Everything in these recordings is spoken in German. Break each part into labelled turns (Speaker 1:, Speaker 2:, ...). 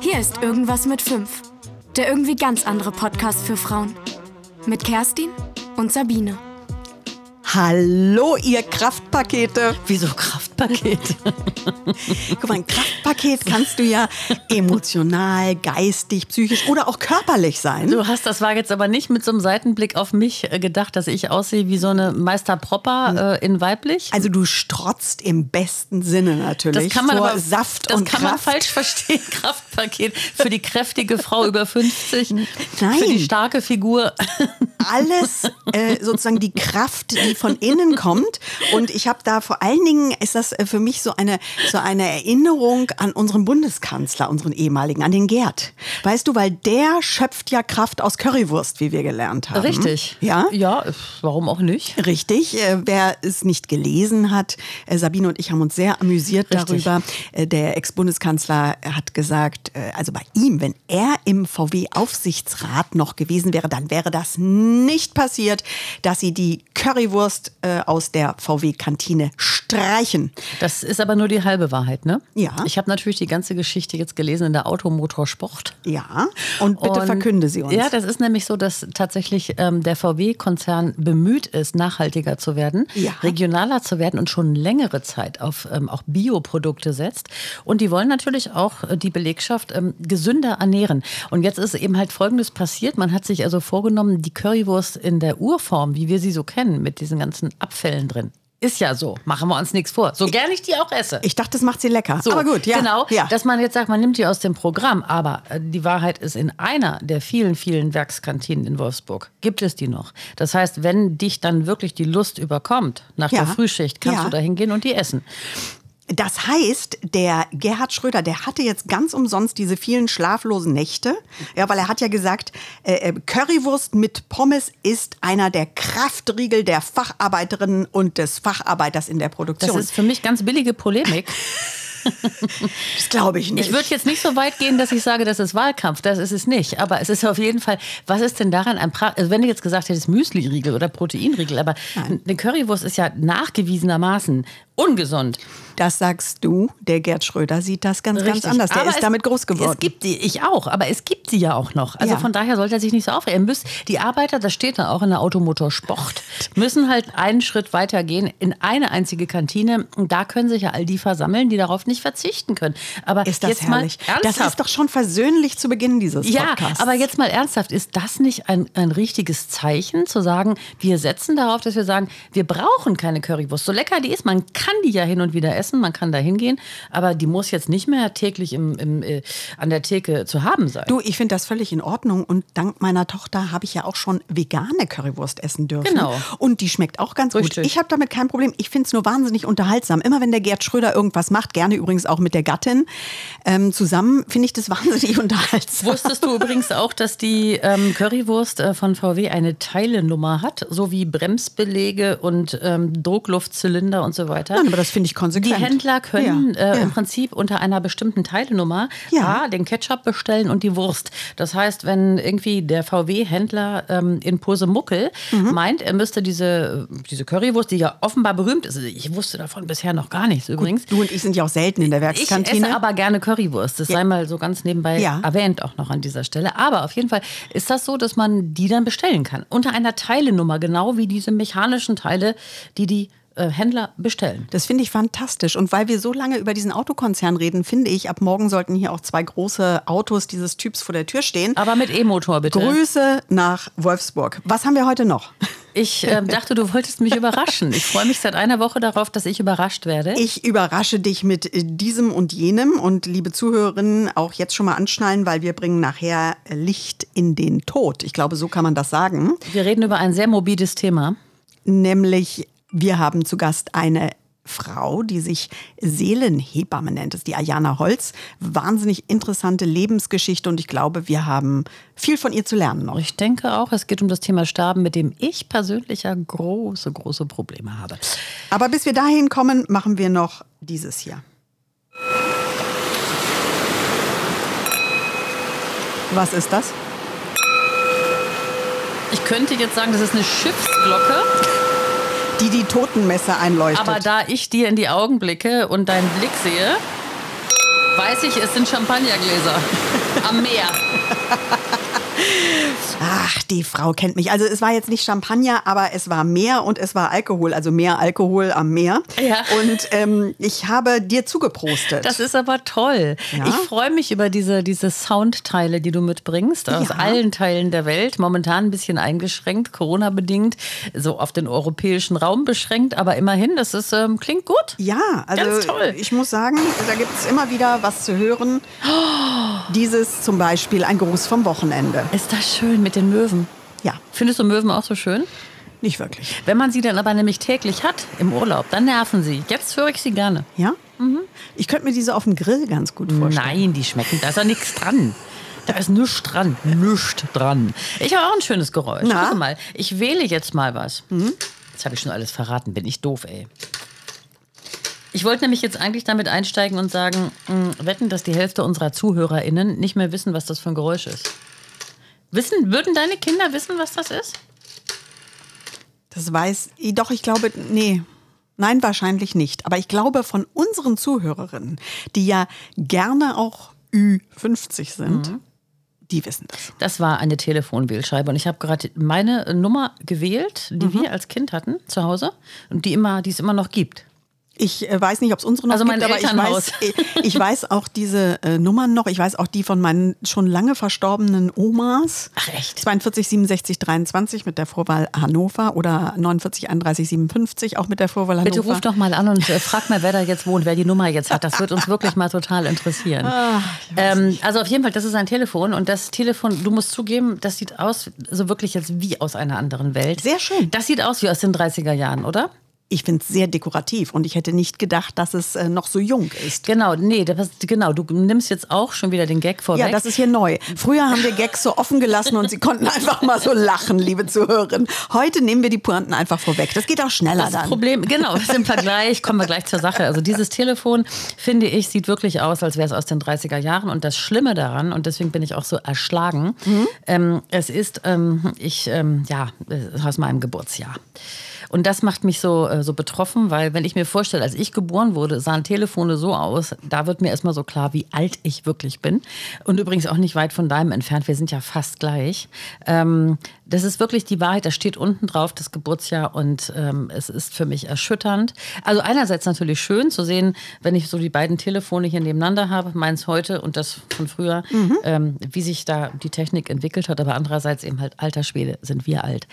Speaker 1: Hier ist Irgendwas mit 5. Der irgendwie ganz andere Podcast für Frauen. Mit Kerstin und Sabine.
Speaker 2: Hallo, ihr Kraftpakete.
Speaker 3: Wieso Kraftpakete?
Speaker 2: Guck mal, ein Kraftpaket kannst du ja emotional, geistig, psychisch oder auch körperlich sein.
Speaker 3: Du hast, das war jetzt aber nicht mit so einem Seitenblick auf mich äh, gedacht, dass ich aussehe wie so eine Meister Propper äh, in weiblich.
Speaker 2: Also du strotzt im besten Sinne natürlich
Speaker 3: das kann man aber,
Speaker 2: Saft
Speaker 3: das
Speaker 2: und
Speaker 3: kann
Speaker 2: Kraft.
Speaker 3: man falsch verstehen. Kraftpaket für die kräftige Frau über 50,
Speaker 2: Nein.
Speaker 3: für die starke Figur.
Speaker 2: alles äh, sozusagen die Kraft, die von innen kommt. Und ich habe da vor allen Dingen ist das äh, für mich so eine so eine Erinnerung an unseren Bundeskanzler, unseren ehemaligen, an den Gerd. Weißt du, weil der schöpft ja Kraft aus Currywurst, wie wir gelernt haben.
Speaker 3: Richtig.
Speaker 2: Ja.
Speaker 3: Ja, warum auch nicht?
Speaker 2: Richtig, äh, wer es nicht gelesen hat, äh, Sabine und ich haben uns sehr amüsiert
Speaker 3: Richtig.
Speaker 2: darüber. Äh, der Ex-Bundeskanzler hat gesagt, also bei ihm, wenn er im VW-Aufsichtsrat noch gewesen wäre, dann wäre das nicht passiert, dass sie die Currywurst aus der VW-Kantine streichen.
Speaker 3: Das ist aber nur die halbe Wahrheit, ne?
Speaker 2: Ja.
Speaker 3: Ich habe natürlich die ganze Geschichte jetzt gelesen in der Automotorsport.
Speaker 2: Ja, und bitte
Speaker 3: Und-
Speaker 2: verkünde sie uns.
Speaker 3: Ja, das ist nämlich so, dass tatsächlich ähm, der VW-Konzern bemüht ist, nachhaltiger zu werden,
Speaker 2: Ja.
Speaker 3: regionaler zu werden und schon längere Zeit auf ähm, auch Bioprodukte setzt. Und die wollen natürlich auch äh, die Belegschaft ähm, gesünder ernähren. Und jetzt ist eben halt Folgendes passiert. Man hat sich also vorgenommen, die Currywurst in der Urform, wie wir sie so kennen, mit diesen ganzen Abfällen drin. Ist ja so, machen wir uns nichts vor. So gerne ich die auch esse.
Speaker 2: ich dachte, das macht sie lecker.
Speaker 3: So,
Speaker 2: Aber gut, ja.
Speaker 3: Genau,
Speaker 2: ja.
Speaker 3: dass man jetzt sagt, man nimmt die aus dem Programm, aber äh, die Wahrheit ist, in einer der vielen, vielen Werkskantinen in Wolfsburg gibt es die noch. Das heißt, wenn dich dann wirklich die Lust überkommt nach
Speaker 2: Ja.
Speaker 3: der Frühschicht, kannst
Speaker 2: Ja.
Speaker 3: du da hingehen und die essen.
Speaker 2: Das heißt, der Gerhard Schröder, der hatte jetzt ganz umsonst diese vielen schlaflosen Nächte. Ja, weil er hat ja gesagt, äh, äh, Currywurst mit Pommes ist einer der Kraftriegel der Facharbeiterinnen und des Facharbeiters in der
Speaker 3: Das
Speaker 2: Produktion.
Speaker 3: ist für mich ganz billige Polemik.
Speaker 2: das glaube ich nicht.
Speaker 3: Ich würde jetzt nicht so weit gehen, dass ich sage, das ist Wahlkampf. Das ist es nicht. Aber es ist auf jeden Fall, was ist denn daran ein pra also wenn du jetzt gesagt hättest Müsli-Riegel oder Proteinriegel, aber eine Currywurst ist ja nachgewiesenermaßen ungesund.
Speaker 2: das sagst du. Der Gerd Schröder sieht das ganz, ganz
Speaker 3: Richtig.
Speaker 2: anders. Der
Speaker 3: Aber
Speaker 2: ist damit groß geworden.
Speaker 3: Es gibt sie, ich auch, aber es gibt sie ja auch noch. Also
Speaker 2: Ja.
Speaker 3: von daher sollte er sich nicht so aufregen. Müsst, die Arbeiter, das steht da auch in der Automotorsport, müssen halt einen Schritt weiter gehen in eine einzige Kantine. Und da können sich ja all die versammeln, die darauf nicht verzichten können. Aber
Speaker 2: ist das
Speaker 3: jetzt
Speaker 2: herrlich.
Speaker 3: mal ernsthaft.
Speaker 2: Das ist doch schon versöhnlich zu Beginn dieses
Speaker 3: Ja,
Speaker 2: Podcasts.
Speaker 3: aber jetzt mal ernsthaft, ist das nicht ein, ein richtiges Zeichen, zu sagen, wir setzen darauf, dass wir sagen, wir brauchen keine Currywurst. So lecker die ist, man kann die ja hin und wieder essen, man kann da hingehen, aber die muss jetzt nicht mehr täglich im, im, äh, an der Theke zu haben sein.
Speaker 2: Du, ich finde das völlig in Ordnung und dank meiner Tochter habe ich ja auch schon vegane Currywurst essen dürfen.
Speaker 3: Genau.
Speaker 2: Und die schmeckt auch ganz gut.
Speaker 3: Richtig.
Speaker 2: Ich habe damit kein Problem. Ich finde es nur wahnsinnig unterhaltsam. Immer wenn der Gerd Schröder irgendwas macht, gerne übrigens auch mit der Gattin ähm, zusammen, finde ich das wahnsinnig unterhaltsam.
Speaker 3: Wusstest du übrigens auch, dass die ähm, Currywurst äh, von VW eine Teilenummer hat, so wie Bremsbeläge und ähm, Druckluftzylinder und so weiter?
Speaker 2: Nein, aber das finde ich konsequent.
Speaker 3: Die Händler können
Speaker 2: Ja,
Speaker 3: äh,
Speaker 2: ja.
Speaker 3: im Prinzip unter einer bestimmten Teilenummer
Speaker 2: Ja.
Speaker 3: A, den Ketchup bestellen und die Wurst. Das heißt, wenn irgendwie der VW-Händler ähm, in Posemuckel
Speaker 2: Mhm.
Speaker 3: meint, er müsste diese, diese Currywurst, die ja offenbar berühmt ist, ich wusste davon bisher noch gar nichts übrigens.
Speaker 2: Du und ich sind ja auch selten in der
Speaker 3: Ich
Speaker 2: Werkskantine.
Speaker 3: esse aber gerne Currywurst. Das sei mal so ganz nebenbei
Speaker 2: Ja.
Speaker 3: erwähnt auch noch an dieser Stelle. Aber auf jeden Fall ist das so, dass man die dann bestellen kann. Unter einer Teilenummer, genau wie diese mechanischen Teile, die die Händler bestellen.
Speaker 2: Das finde ich fantastisch. Und weil wir so lange über diesen Autokonzern reden, finde ich, ab morgen sollten hier auch zwei große Autos dieses Typs vor der Tür stehen.
Speaker 3: Aber mit E-Motor bitte.
Speaker 2: Grüße nach Wolfsburg. Was haben wir heute noch?
Speaker 3: Ich ähm, dachte, du wolltest mich überraschen. Ich freue mich seit einer Woche darauf, dass ich überrascht werde.
Speaker 2: Ich überrasche dich mit äh, diesem und jenem und liebe Zuhörerinnen auch jetzt schon mal anschnallen, weil wir bringen nachher Licht in den Tod. Ich glaube, so kann man das sagen.
Speaker 3: Wir reden über ein sehr morbides Thema.
Speaker 2: Nämlich, wir haben zu Gast eine Frau, die sich Seelenhebamme nennt, das ist die Ayana Holz. Wahnsinnig interessante Lebensgeschichte und ich glaube, wir haben viel von ihr zu lernen noch.
Speaker 3: Ich denke auch, es geht um das Thema Sterben, mit dem ich persönlich ja große, große Probleme habe.
Speaker 2: Aber bis wir dahin kommen, machen wir noch dieses hier. Was ist das?
Speaker 3: Ich könnte jetzt sagen, das ist eine Schiffsglocke.
Speaker 2: Die die Totenmesse einleuchtet.
Speaker 3: Aber da ich dir in die Augen blicke und deinen Blick sehe, weiß ich, es sind Champagnergläser am Meer.
Speaker 2: Ach, die Frau kennt mich. Also es war jetzt nicht Champagner, aber es war Meer und es war Alkohol, also mehr Alkohol am Meer.
Speaker 3: Ja.
Speaker 2: Und ähm, ich habe dir zugeprostet.
Speaker 3: Das ist aber toll.
Speaker 2: Ja.
Speaker 3: Ich freue mich über diese, diese Soundteile, die du mitbringst, aus
Speaker 2: Ja.
Speaker 3: allen Teilen der Welt. Momentan ein bisschen eingeschränkt, Corona-bedingt, so auf den europäischen Raum beschränkt, aber immerhin, das ist, ähm, klingt gut.
Speaker 2: ja, also
Speaker 3: Ganz toll.
Speaker 2: ich muss sagen, da gibt es immer wieder was zu hören. Dieses zum Beispiel ein Gruß vom Wochenende.
Speaker 3: Ist das schön mit den Möwen?
Speaker 2: Ja,
Speaker 3: Findest du Möwen auch so schön?
Speaker 2: nicht wirklich.
Speaker 3: Wenn man sie dann aber nämlich täglich hat im Urlaub, dann nerven sie. Jetzt höre ich sie gerne.
Speaker 2: Ja? Ich könnte mir diese auf dem Grill ganz gut vorstellen.
Speaker 3: Nein, die schmecken, da ist doch nichts dran. Da ist nichts dran. Nichts dran. Ich habe auch ein schönes Geräusch.
Speaker 2: Na?
Speaker 3: Guck mal, ich wähle jetzt mal was. Jetzt habe ich schon alles verraten. Bin ich doof, ey. Ich wollte nämlich jetzt eigentlich damit einsteigen und sagen, mh, wetten, dass die Hälfte unserer ZuhörerInnen nicht mehr wissen, was das für ein Geräusch ist. Wissen, würden deine Kinder wissen, was das ist?
Speaker 2: Das weiß, doch, ich glaube, nee. Nein, wahrscheinlich nicht. Aber ich glaube, von unseren Zuhörerinnen, die ja gerne auch Ü50 sind, die wissen das.
Speaker 3: Das war eine Telefonwählscheibe und ich habe gerade meine Nummer gewählt, die wir als Kind hatten zu Hause und die immer, die es immer noch gibt.
Speaker 2: Ich äh, weiß nicht, ob es unsere noch
Speaker 3: Also mein
Speaker 2: gibt, aber ich weiß, äh, ich weiß auch diese äh, Nummern noch. Ich weiß auch die von meinen schon lange verstorbenen Omas.
Speaker 3: Ach, echt?
Speaker 2: 42 67 23 mit der Vorwahl Hannover oder 49 31 57 auch mit der Vorwahl Hannover.
Speaker 3: Bitte ruf doch mal an und äh, frag mal, wer da jetzt wohnt, wer die Nummer jetzt hat. Das wird uns wirklich mal total interessieren.
Speaker 2: Ah,
Speaker 3: ähm, also auf jeden Fall, das ist ein Telefon und das Telefon, du musst zugeben, das sieht aus, so wirklich jetzt wie aus einer anderen Welt.
Speaker 2: Sehr schön.
Speaker 3: Das sieht aus wie aus den 30er Jahren, oder?
Speaker 2: Ich finde es sehr dekorativ und ich hätte nicht gedacht, dass es äh, noch so jung ist.
Speaker 3: Genau, nee, das, genau, du nimmst jetzt auch schon wieder den Gag vorweg.
Speaker 2: Ja, das ist hier neu. Früher haben wir Gags so offen gelassen und sie konnten einfach mal so lachen, liebe Zuhörerinnen. Heute nehmen wir die Pointen einfach vorweg. Das geht auch schneller
Speaker 3: Das
Speaker 2: dann.
Speaker 3: Problem, genau, das ist im Vergleich, kommen wir gleich zur Sache. Also dieses Telefon, finde ich, sieht wirklich aus, als wäre es aus den 30er Jahren. Und das Schlimme daran, und deswegen bin ich auch so erschlagen, ähm, es ist, ähm, ich, ähm, ja, aus meinem Geburtsjahr. Und das macht mich so, äh, so betroffen, weil wenn ich mir vorstelle, als ich geboren wurde, sahen Telefone so aus, da wird mir erstmal so klar, wie alt ich wirklich bin. Und übrigens auch nicht weit von deinem entfernt, wir sind ja fast gleich. Ähm, das ist wirklich die Wahrheit, da steht unten drauf das Geburtsjahr und ähm, es ist für mich erschütternd. Also einerseits natürlich schön zu sehen, wenn ich so die beiden Telefone hier nebeneinander habe, meins heute und das von früher, ähm, wie sich da die Technik entwickelt hat, aber andererseits eben halt alter Schwede, sind wir alt.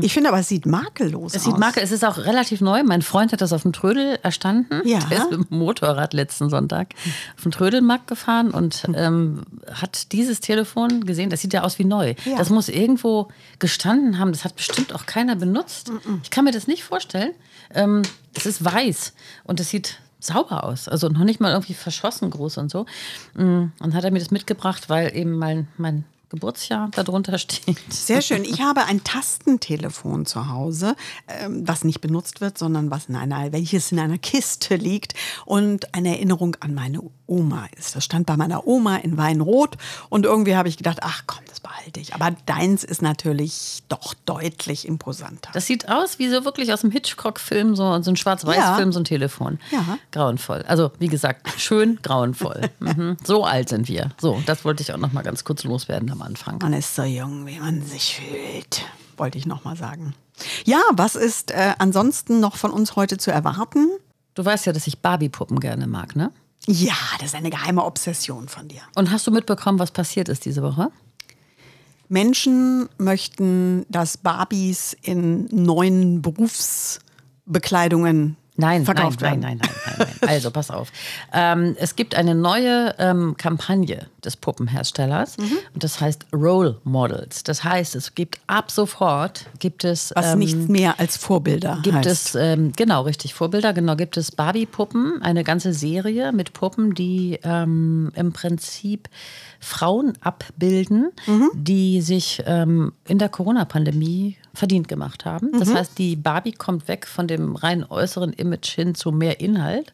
Speaker 2: Ich finde aber, es sieht makellos
Speaker 3: Es
Speaker 2: aus.
Speaker 3: sieht Marke, es ist auch relativ neu. Mein Freund hat das auf dem Trödel erstanden.
Speaker 2: Ja.
Speaker 3: Der ist mit dem Motorrad letzten Sonntag auf den Trödelmarkt gefahren und ähm, hat dieses Telefon gesehen. Das sieht ja aus wie neu.
Speaker 2: Ja.
Speaker 3: Das muss irgendwo gestanden haben. Das hat bestimmt auch keiner benutzt. Ich kann mir das nicht vorstellen. Ähm, es ist weiß und es sieht sauber aus. Also noch nicht mal irgendwie verschossen groß und so. Mm, Und hat er mir das mitgebracht, weil eben mein, mein Geburtsjahr darunter steht.
Speaker 2: Sehr schön. Ich habe ein Tastentelefon zu Hause, ähm, was nicht benutzt wird, sondern was in einer, welches in einer Kiste liegt und eine Erinnerung an meine Oma ist. Das stand bei meiner Oma in Weinrot und irgendwie habe ich gedacht, ach komm, das behalte ich. Aber deins ist natürlich doch deutlich imposanter.
Speaker 3: Das sieht aus wie so wirklich aus einem Hitchcock-Film, so, so ein Schwarz-Weiß-Film,
Speaker 2: Ja.
Speaker 3: so ein Telefon.
Speaker 2: Ja.
Speaker 3: Grauenvoll. Also, wie gesagt, schön grauenvoll. mhm. So alt sind wir. So, das wollte ich auch noch mal ganz kurz loswerden am Anfang.
Speaker 2: Man ist so jung, wie man sich fühlt, wollte ich noch mal sagen. Ja, was ist äh, ansonsten noch von uns heute zu erwarten?
Speaker 3: Du weißt ja, dass ich Barbie-Puppen gerne mag, ne?
Speaker 2: Ja, das ist eine geheime Obsession von dir.
Speaker 3: Und hast du mitbekommen, was passiert ist diese Woche?
Speaker 2: Menschen möchten, dass Barbies in neuen Berufsbekleidungen
Speaker 3: Nein,
Speaker 2: verkauft
Speaker 3: nein,
Speaker 2: werden.
Speaker 3: nein, nein, nein, nein, nein. Also pass auf. Ähm, es gibt eine neue ähm, Kampagne des Puppenherstellers
Speaker 2: Mhm.
Speaker 3: und das heißt Role Models. Das heißt, es gibt ab sofort gibt es
Speaker 2: Was
Speaker 3: ähm,
Speaker 2: nichts mehr als Vorbilder
Speaker 3: Gibt
Speaker 2: heißt.
Speaker 3: es, ähm, genau, richtig, Vorbilder, genau, gibt es Barbie-Puppen, eine ganze Serie mit Puppen, die ähm, im Prinzip Frauen abbilden,
Speaker 2: Mhm.
Speaker 3: die sich ähm, in der Corona-Pandemie verdient gemacht haben. Das heißt, die Barbie kommt weg von dem rein äußeren Image hin zu mehr Inhalt.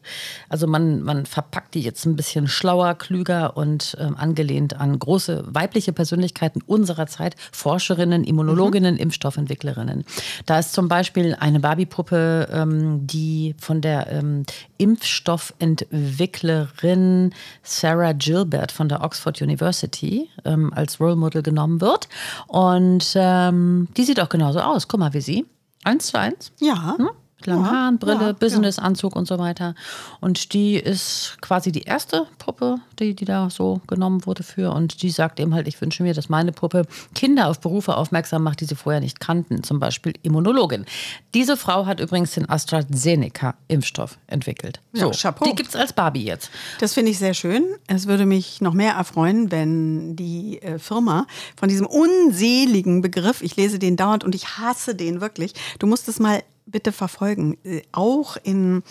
Speaker 3: Also man, man verpackt die jetzt ein bisschen schlauer, klüger und ähm, angelehnt an große weibliche Persönlichkeiten unserer Zeit, Forscherinnen, Immunologinnen, Impfstoffentwicklerinnen. Da ist zum Beispiel eine Barbie-Puppe, ähm, die von der ähm, Impfstoffentwicklerin Sarah Gilbert von der Oxford University ähm, als Role Model genommen wird. Und ähm, die sieht auch genauso aus. Guck mal, wie sie. Eins zu eins.
Speaker 2: Ja.
Speaker 3: Hm? Mit langen
Speaker 2: Ja,
Speaker 3: Haaren, Brille,
Speaker 2: ja,
Speaker 3: Businessanzug und so weiter. Und die ist quasi die erste Puppe, die, die da so genommen wurde für. Und die sagt eben halt, ich wünsche mir, dass meine Puppe Kinder auf Berufe aufmerksam macht, die sie vorher nicht kannten. Zum Beispiel Immunologin. Diese Frau hat übrigens den AstraZeneca-Impfstoff entwickelt. So,
Speaker 2: Ja, Chapeau.
Speaker 3: die gibt es als Barbie jetzt.
Speaker 2: Das finde ich sehr schön. Es würde mich noch mehr erfreuen, wenn die äh, Firma von diesem unseligen Begriff, ich lese den dauernd und ich hasse den wirklich, du musst es mal bitte verfolgen, äh, auch in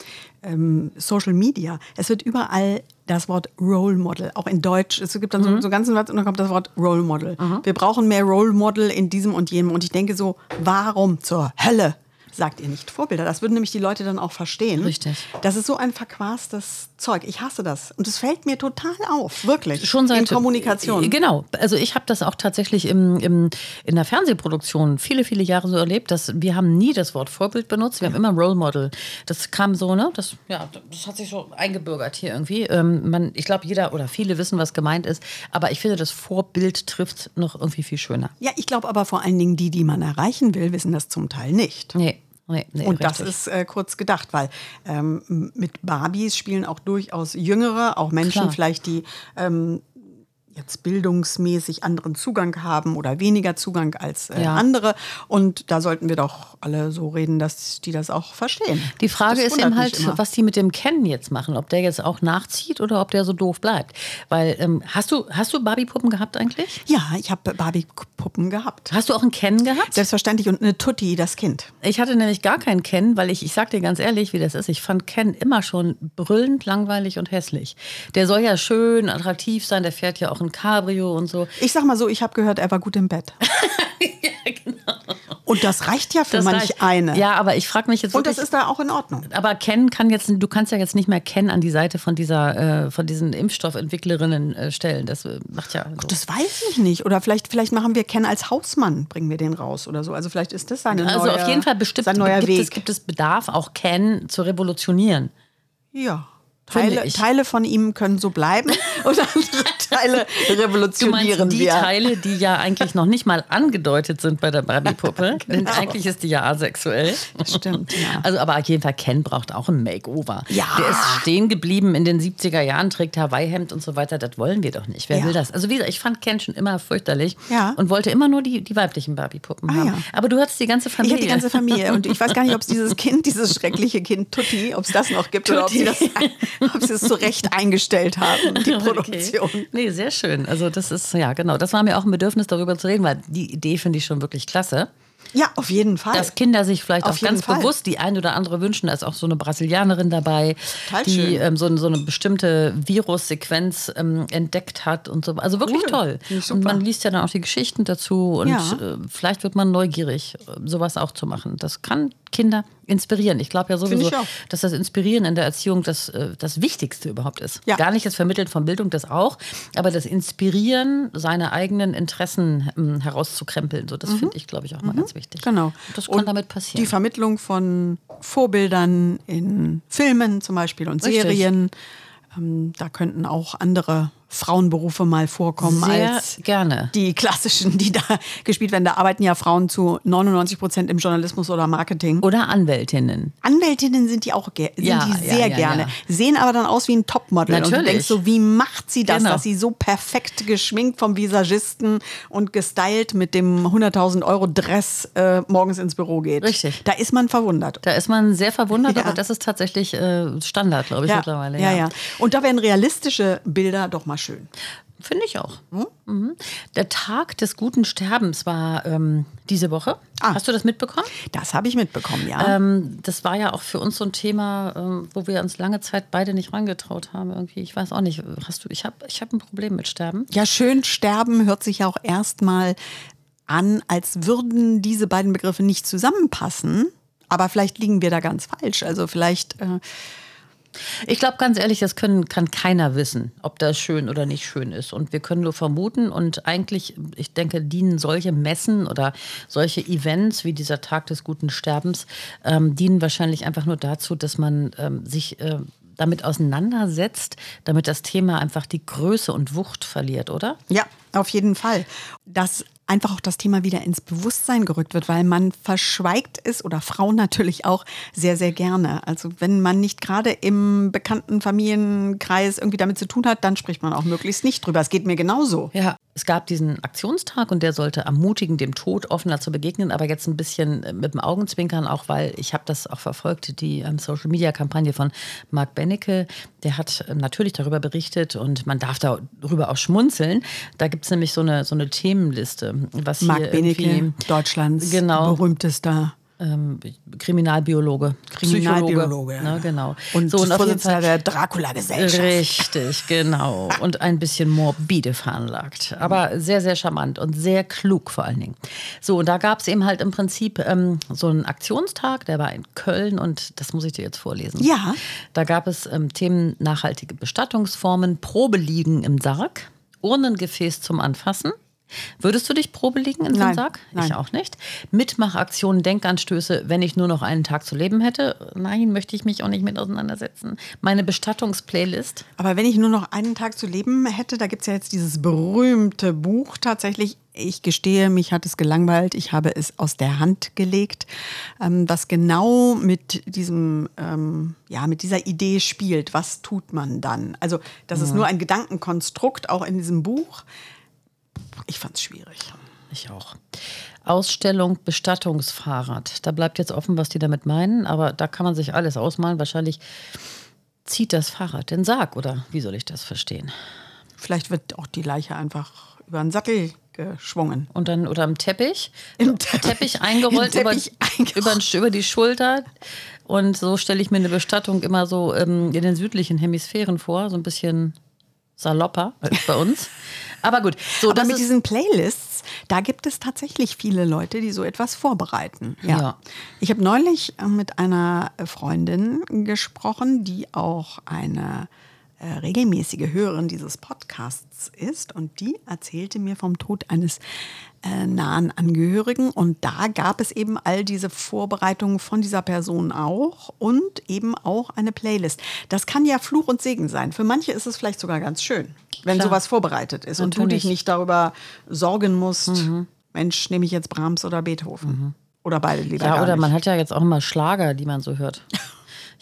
Speaker 2: ähm, Social Media. Es wird überall das Wort Role Model, auch in Deutsch. Es gibt dann so, so einen ganzen Satz und dann kommt das Wort Role Model. Wir brauchen mehr Role Model in diesem und jenem. Und ich denke so, warum zur Hölle sagt ihr nicht Vorbilder? Das würden nämlich die Leute dann auch verstehen.
Speaker 3: Richtig.
Speaker 2: Das ist so ein verquastes Zeug. Ich hasse das. Und es fällt mir total auf, wirklich.
Speaker 3: Schon seit
Speaker 2: In Kommunikation.
Speaker 3: Genau. Also ich habe das auch tatsächlich im, im, in der Fernsehproduktion viele, viele Jahre so erlebt, dass wir haben nie das Wort Vorbild benutzt, wir haben immer Role Model. Das kam so, ne? Das, ja, das hat sich so eingebürgert hier irgendwie. Ähm, man, ich glaube, jeder oder viele wissen, was gemeint ist. Aber ich finde, das Vorbild trifft noch irgendwie viel schöner.
Speaker 2: Ja, ich glaube aber vor allen Dingen, die, die man erreichen will, wissen das zum Teil nicht.
Speaker 3: Nee. Nee, nee,
Speaker 2: Und das
Speaker 3: richtig.
Speaker 2: ist äh, kurz gedacht, weil ähm, mit Barbies spielen auch durchaus Jüngere, auch Menschen
Speaker 3: Klar.
Speaker 2: vielleicht, die ähm, jetzt bildungsmäßig anderen Zugang haben oder weniger Zugang als äh,
Speaker 3: Ja.
Speaker 2: andere. Und da sollten wir doch alle so reden, dass die das auch verstehen.
Speaker 3: Die Frage
Speaker 2: Das
Speaker 3: ist eben halt, was die mit dem Ken jetzt machen. Ob der jetzt auch nachzieht oder ob der so doof bleibt. Weil, ähm, hast du, hast du Barbie-Puppen gehabt eigentlich?
Speaker 2: Ja, ich habe Barbie-Puppen gehabt.
Speaker 3: Hast du auch einen Ken gehabt?
Speaker 2: Selbstverständlich und eine Tutti, das Kind.
Speaker 3: Ich hatte nämlich gar keinen Ken, weil ich, ich sag dir ganz ehrlich, wie das ist. Ich fand Ken immer schon brüllend, langweilig und hässlich. Der soll ja schön, attraktiv sein, der fährt ja auch ein Cabrio und so.
Speaker 2: Ich sag mal so, ich habe gehört, er war gut im Bett. Und das reicht ja für
Speaker 3: Das
Speaker 2: manch
Speaker 3: reicht.
Speaker 2: eine.
Speaker 3: Ja, aber ich frage mich jetzt
Speaker 2: und
Speaker 3: wirklich.
Speaker 2: das ist da auch in Ordnung.
Speaker 3: aber Ken kann jetzt, du kannst ja jetzt nicht mehr Ken an die Seite von dieser, äh, von diesen Impfstoffentwicklerinnen äh, stellen. Das äh, macht ja. So.
Speaker 2: Das weiß ich nicht. Oder vielleicht, vielleicht machen wir Ken als Hausmann, bringen wir den raus oder so. Also vielleicht ist das seine
Speaker 3: Also
Speaker 2: neue,
Speaker 3: auf jeden Fall bestimmt
Speaker 2: sein neuer
Speaker 3: gibt,
Speaker 2: Weg.
Speaker 3: Es, gibt es Bedarf, auch Ken zu revolutionieren.
Speaker 2: ja. Teile,
Speaker 3: ich.
Speaker 2: Teile von ihm können so bleiben und andere Teile
Speaker 3: Du
Speaker 2: revolutionieren
Speaker 3: meinst die
Speaker 2: wir.
Speaker 3: Teile, die ja eigentlich noch nicht mal angedeutet sind bei der Barbie-Puppe. Denn eigentlich ist die ja asexuell.
Speaker 2: Stimmt, ja.
Speaker 3: Also, aber auf jeden Fall, Ken braucht auch ein Makeover.
Speaker 2: Ja.
Speaker 3: Der ist stehen geblieben in den 70er Jahren, trägt Hawaii-Hemd und so weiter. Das wollen wir doch nicht. Wer
Speaker 2: Ja.
Speaker 3: will das? Also, wie gesagt, ich fand Ken schon immer fürchterlich
Speaker 2: Ja.
Speaker 3: und wollte immer nur die, die weiblichen Barbie-Puppen
Speaker 2: Ah,
Speaker 3: haben.
Speaker 2: ja.
Speaker 3: Aber du hattest die ganze
Speaker 2: Ich
Speaker 3: Familie.
Speaker 2: hatte die ganze Familie und ich weiß gar nicht, ob es dieses Kind, dieses schreckliche Kind Tutti, ob es das noch gibt oder ob sie, das, ob sie es zurecht eingestellt haben, die Produktion.
Speaker 3: Okay. Nee, sehr schön. Also das ist, ja genau, das war mir auch ein Bedürfnis, darüber zu reden, weil die Idee finde ich schon wirklich klasse.
Speaker 2: Ja, auf jeden Fall.
Speaker 3: Dass Kinder sich vielleicht
Speaker 2: Auf
Speaker 3: auch ganz
Speaker 2: Fall.
Speaker 3: bewusst die ein oder andere wünschen. Da ist auch so eine Brasilianerin dabei,
Speaker 2: Total
Speaker 3: die ähm, so, so eine bestimmte Virussequenz ähm, entdeckt hat und so. Also wirklich
Speaker 2: Cool.
Speaker 3: toll. Und man liest ja dann auch die Geschichten dazu und
Speaker 2: Ja.
Speaker 3: äh, vielleicht wird man neugierig, äh, sowas auch zu machen. Das kann Kinder inspirieren. Ich glaube ja sowieso, dass das Inspirieren in der Erziehung das, äh, das Wichtigste überhaupt ist.
Speaker 2: Ja.
Speaker 3: Gar nicht das Vermitteln von Bildung, das auch, aber das Inspirieren, seine eigenen Interessen ähm, herauszukrempeln, so, das finde ich, glaube ich, auch mal ganz wichtig.
Speaker 2: Genau.
Speaker 3: Das kann
Speaker 2: Und
Speaker 3: damit passieren.
Speaker 2: Die Vermittlung von Vorbildern in Filmen zum Beispiel und
Speaker 3: Richtig.
Speaker 2: Serien. Ähm, da könnten auch andere Frauenberufe mal vorkommen
Speaker 3: Sehr
Speaker 2: als
Speaker 3: gerne.
Speaker 2: die klassischen, die da gespielt werden. Da arbeiten ja Frauen zu 99 Prozent im Journalismus oder Marketing.
Speaker 3: Oder Anwältinnen.
Speaker 2: Anwältinnen sind die auch sind
Speaker 3: Ja,
Speaker 2: die sehr
Speaker 3: ja,
Speaker 2: gerne.
Speaker 3: ja.
Speaker 2: Sehen aber dann aus wie ein Topmodel. Und du
Speaker 3: Natürlich.
Speaker 2: denkst so, wie macht sie das,
Speaker 3: Genau.
Speaker 2: dass sie so perfekt geschminkt vom Visagisten und gestylt mit dem 100.000 Euro Dress äh, morgens ins Büro geht.
Speaker 3: Richtig.
Speaker 2: Da ist man verwundert.
Speaker 3: Da ist man sehr verwundert, aber das ist tatsächlich äh, Standard, glaube ich, mittlerweile.
Speaker 2: ja, ja. Und da werden realistische Bilder doch mal schön.
Speaker 3: Finde ich auch. Mhm. Der Tag des guten Sterbens war ähm, diese Woche.
Speaker 2: Ah.
Speaker 3: Hast du das mitbekommen?
Speaker 2: Das habe ich mitbekommen, ja.
Speaker 3: Ähm, das war ja auch für uns so ein Thema, ähm, wo wir uns lange Zeit beide nicht rangetraut haben. Irgendwie, ich weiß auch nicht. Hast du? Ich habe, ich habe ein Problem mit Sterben.
Speaker 2: Ja, schön sterben hört sich ja auch erstmal an, als würden diese beiden Begriffe nicht zusammenpassen. Aber vielleicht liegen wir da ganz falsch. Also vielleicht. Äh
Speaker 3: ich glaube ganz ehrlich, das können, kann keiner wissen, ob das schön oder nicht schön ist. Und wir können nur vermuten. Und eigentlich, ich denke, dienen solche Messen oder solche Events wie dieser Tag des guten Sterbens, ähm, dienen wahrscheinlich einfach nur dazu, dass man ähm, sich äh, damit auseinandersetzt, damit das Thema einfach die Größe und Wucht verliert, oder?
Speaker 2: Ja, auf jeden Fall. Das einfach auch das Thema wieder ins Bewusstsein gerückt wird, weil man verschweigt es oder Frauen natürlich auch sehr, sehr gerne. Also wenn man nicht gerade im bekannten Familienkreis irgendwie damit zu tun hat, dann spricht man auch möglichst nicht drüber. Es geht mir genauso.
Speaker 3: Ja, es gab diesen Aktionstag und der sollte ermutigen, dem Tod offener zu begegnen, aber jetzt ein bisschen mit dem Augenzwinkern, auch weil ich habe das auch verfolgt, die ähm, Social-Media-Kampagne von Mark Bennecke, der hat ähm, natürlich darüber berichtet und man darf darüber auch schmunzeln. Da gibt es nämlich so eine, so eine Themenliste.
Speaker 2: Was Mark Benecke, Deutschlands genau, berühmtester
Speaker 3: ähm, Kriminalbiologe,
Speaker 2: Kriminalbiologe,
Speaker 3: ne, genau.
Speaker 2: Und, so, und Vorsitzender der Dracula-Gesellschaft.
Speaker 3: Richtig, genau. Und ein bisschen morbide veranlagt, aber sehr, sehr charmant und sehr klug vor allen Dingen. So, und da gab es eben halt im Prinzip ähm, so einen Aktionstag, der war in Köln und das muss ich dir jetzt vorlesen.
Speaker 2: Ja.
Speaker 3: Da gab es ähm, Themen nachhaltige Bestattungsformen, Probeliegen im Sarg, Urnengefäß zum Anfassen, Würdest du dich Probe liegen in so einem Sarg?
Speaker 2: Nein.
Speaker 3: Ich auch nicht. Mitmachaktionen, Denkanstöße, wenn ich nur noch einen Tag zu leben hätte? Nein, möchte ich mich auch nicht mit auseinandersetzen. Meine Bestattungsplaylist.
Speaker 2: Aber wenn ich nur noch einen Tag zu leben hätte, da gibt es ja jetzt dieses berühmte Buch tatsächlich. Ich gestehe, mich hat es gelangweilt. Ich habe es aus der Hand gelegt, ähm, das genau mit diesem, ähm, ja, mit dieser Idee spielt. Was tut man dann? Also, das ja. ist nur ein Gedankenkonstrukt, auch in diesem Buch. Ich fand es schwierig.
Speaker 3: Ich auch. Ausstellung Bestattungsfahrrad. Da bleibt jetzt offen, was die damit meinen, aber da kann man sich alles ausmalen. Wahrscheinlich zieht das Fahrrad den Sarg, oder wie soll ich das verstehen?
Speaker 2: Vielleicht wird auch die Leiche einfach über einen Sattel geschwungen.
Speaker 3: Und dann oder im Teppich? Im Teppich, Teppich eingerollt, Im Teppich über, eingerollt. Über, über, die Schulter. Und so stelle ich mir eine Bestattung immer so ähm, in den südlichen Hemisphären vor, so ein bisschen salopper als bei uns. Aber gut.
Speaker 2: So, Aber mit diesen Playlists, da gibt es tatsächlich viele Leute, die so etwas vorbereiten. Ja. ja. Ich habe neulich äh, mit einer Freundin gesprochen, die auch eine äh, regelmäßige Hörerin dieses Podcasts ist und die erzählte mir vom Tod eines äh, nahen Angehörigen und da gab es eben all diese Vorbereitungen von dieser Person auch und eben auch eine Playlist. Das kann ja Fluch und Segen sein. Für manche ist es vielleicht sogar ganz schön, wenn Klar. sowas vorbereitet ist Natürlich. und du dich nicht darüber sorgen musst, mhm. Mensch, nehme ich jetzt Brahms oder Beethoven. Mhm. Oder beide lieber.
Speaker 3: Ja, oder
Speaker 2: nicht.
Speaker 3: man hat ja jetzt auch immer Schlager, die man so hört.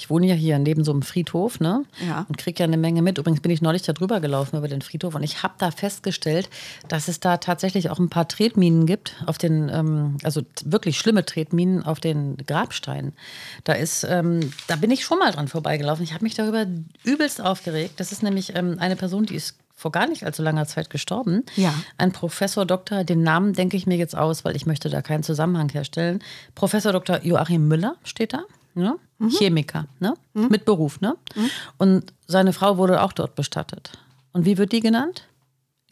Speaker 3: Ich wohne ja hier neben so einem Friedhof, ne?
Speaker 2: Ja.
Speaker 3: Und kriege ja eine Menge mit. Übrigens bin ich neulich da drüber gelaufen über den Friedhof und ich habe da festgestellt, dass es da tatsächlich auch ein paar Tretminen gibt auf den, ähm, also wirklich schlimme Tretminen auf den Grabsteinen. Da ist, ähm, da bin ich schon mal dran vorbeigelaufen. Ich habe mich darüber übelst aufgeregt. Das ist nämlich ähm, eine Person, die ist vor gar nicht allzu langer Zeit gestorben.
Speaker 2: Ja.
Speaker 3: Ein Professor Doktor, den Namen denke ich mir jetzt aus, weil ich möchte da keinen Zusammenhang herstellen. Professor Dr. Joachim Müller steht da ne? Mhm. Chemiker, ne? Mhm. mit Beruf. Ne? Mhm. Und seine Frau wurde auch dort bestattet. Und wie wird die genannt?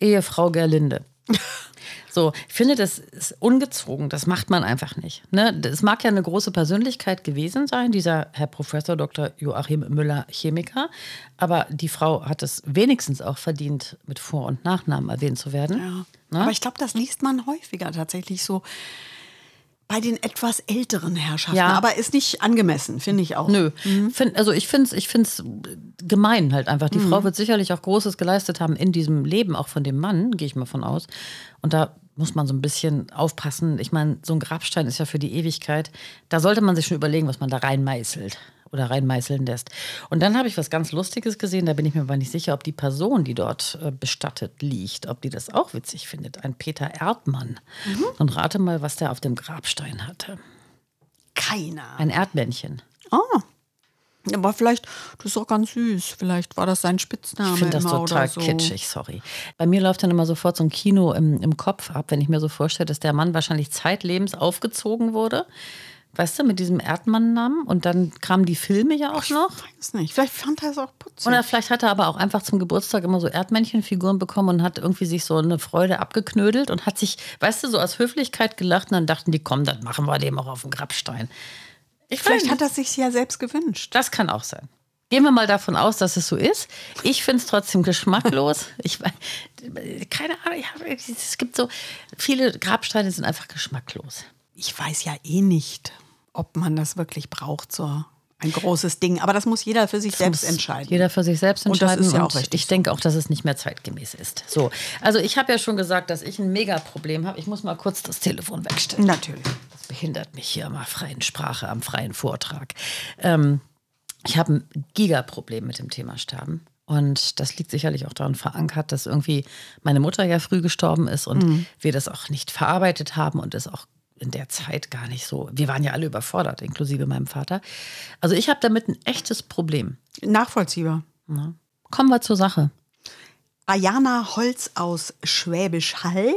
Speaker 3: Ehefrau Gerlinde. So, ich finde, das ist ungezogen, das macht man einfach nicht. Ne? Es mag ja eine große Persönlichkeit gewesen sein, dieser Herr Professor Dr. Joachim Müller, Chemiker, aber die Frau hat es wenigstens auch verdient, mit Vor- und Nachnamen erwähnt zu werden.
Speaker 2: Ja. Ne? Aber ich glaube, das liest man häufiger tatsächlich so bei den etwas älteren Herrschaften. Ja. Aber ist nicht angemessen, finde ich auch.
Speaker 3: Nö. Mhm. Find, also ich finde es ich find's gemein halt einfach. Die mhm. Frau wird sicherlich auch Großes geleistet haben in diesem Leben, auch von dem Mann, gehe ich mal von aus. Und da muss man so ein bisschen aufpassen. Ich meine, so ein Grabstein ist ja für die Ewigkeit. Da sollte man sich schon überlegen, was man da reinmeißelt oder reinmeißeln lässt. Und dann habe ich was ganz Lustiges gesehen, da bin ich mir aber nicht sicher, ob die Person, die dort äh, bestattet liegt, ob die das auch witzig findet. Ein Peter Erdmann. Mhm. Und rate mal, was der auf dem Grabstein hatte.
Speaker 2: Keiner.
Speaker 3: Ein Erdmännchen.
Speaker 2: Ah. Aber vielleicht, das ist doch ganz süß. Vielleicht war das sein Spitzname.
Speaker 3: Ich finde das total so. kitschig, sorry. Bei mir läuft dann immer sofort so ein Kino im, im Kopf ab, wenn ich mir so vorstelle, dass der Mann wahrscheinlich zeitlebens aufgezogen wurde Weißt du, mit diesem Erdmann-Namen. Und dann kamen die Filme ja auch noch.
Speaker 2: Ich weiß nicht. Vielleicht fand er es auch putzig.
Speaker 3: Oder vielleicht hat er aber auch einfach zum Geburtstag immer so Erdmännchenfiguren bekommen und hat irgendwie sich so eine Freude abgeknödelt und hat sich, weißt du, so aus Höflichkeit gelacht. Und dann dachten die, komm, dann machen wir dem auch auf den Grabstein.
Speaker 2: Ich Vielleicht hat er sich ja selbst gewünscht.
Speaker 3: Das kann auch sein. Gehen wir mal davon aus, dass es so ist. Ich finde es trotzdem geschmacklos. Ich keine Ahnung, es gibt so viele Grabsteine sind einfach geschmacklos.
Speaker 2: Ich weiß ja eh nicht, ob man das wirklich braucht, so ein großes Ding. Aber das muss jeder für sich das selbst entscheiden.
Speaker 3: Jeder für sich selbst entscheiden. Und das ist ja auch richtig. Ich denke auch, dass es nicht mehr zeitgemäß ist. So, also ich habe ja schon gesagt, dass ich ein Mega-Problem habe. Ich muss mal kurz das Telefon wegstellen.
Speaker 2: Natürlich
Speaker 3: behindert mich hier mal freien Sprache am freien Vortrag. Ähm, ich habe ein Gigaproblem mit dem Thema Sterben. Und das liegt sicherlich auch daran verankert, dass irgendwie meine Mutter ja früh gestorben ist und mhm. wir das auch nicht verarbeitet haben und es auch in der Zeit gar nicht so. Wir waren ja alle überfordert, inklusive meinem Vater. Also ich habe damit ein echtes Problem.
Speaker 2: Nachvollziehbar.
Speaker 3: Na, kommen wir zur Sache.
Speaker 2: Ayana Holz aus Schwäbisch Hall.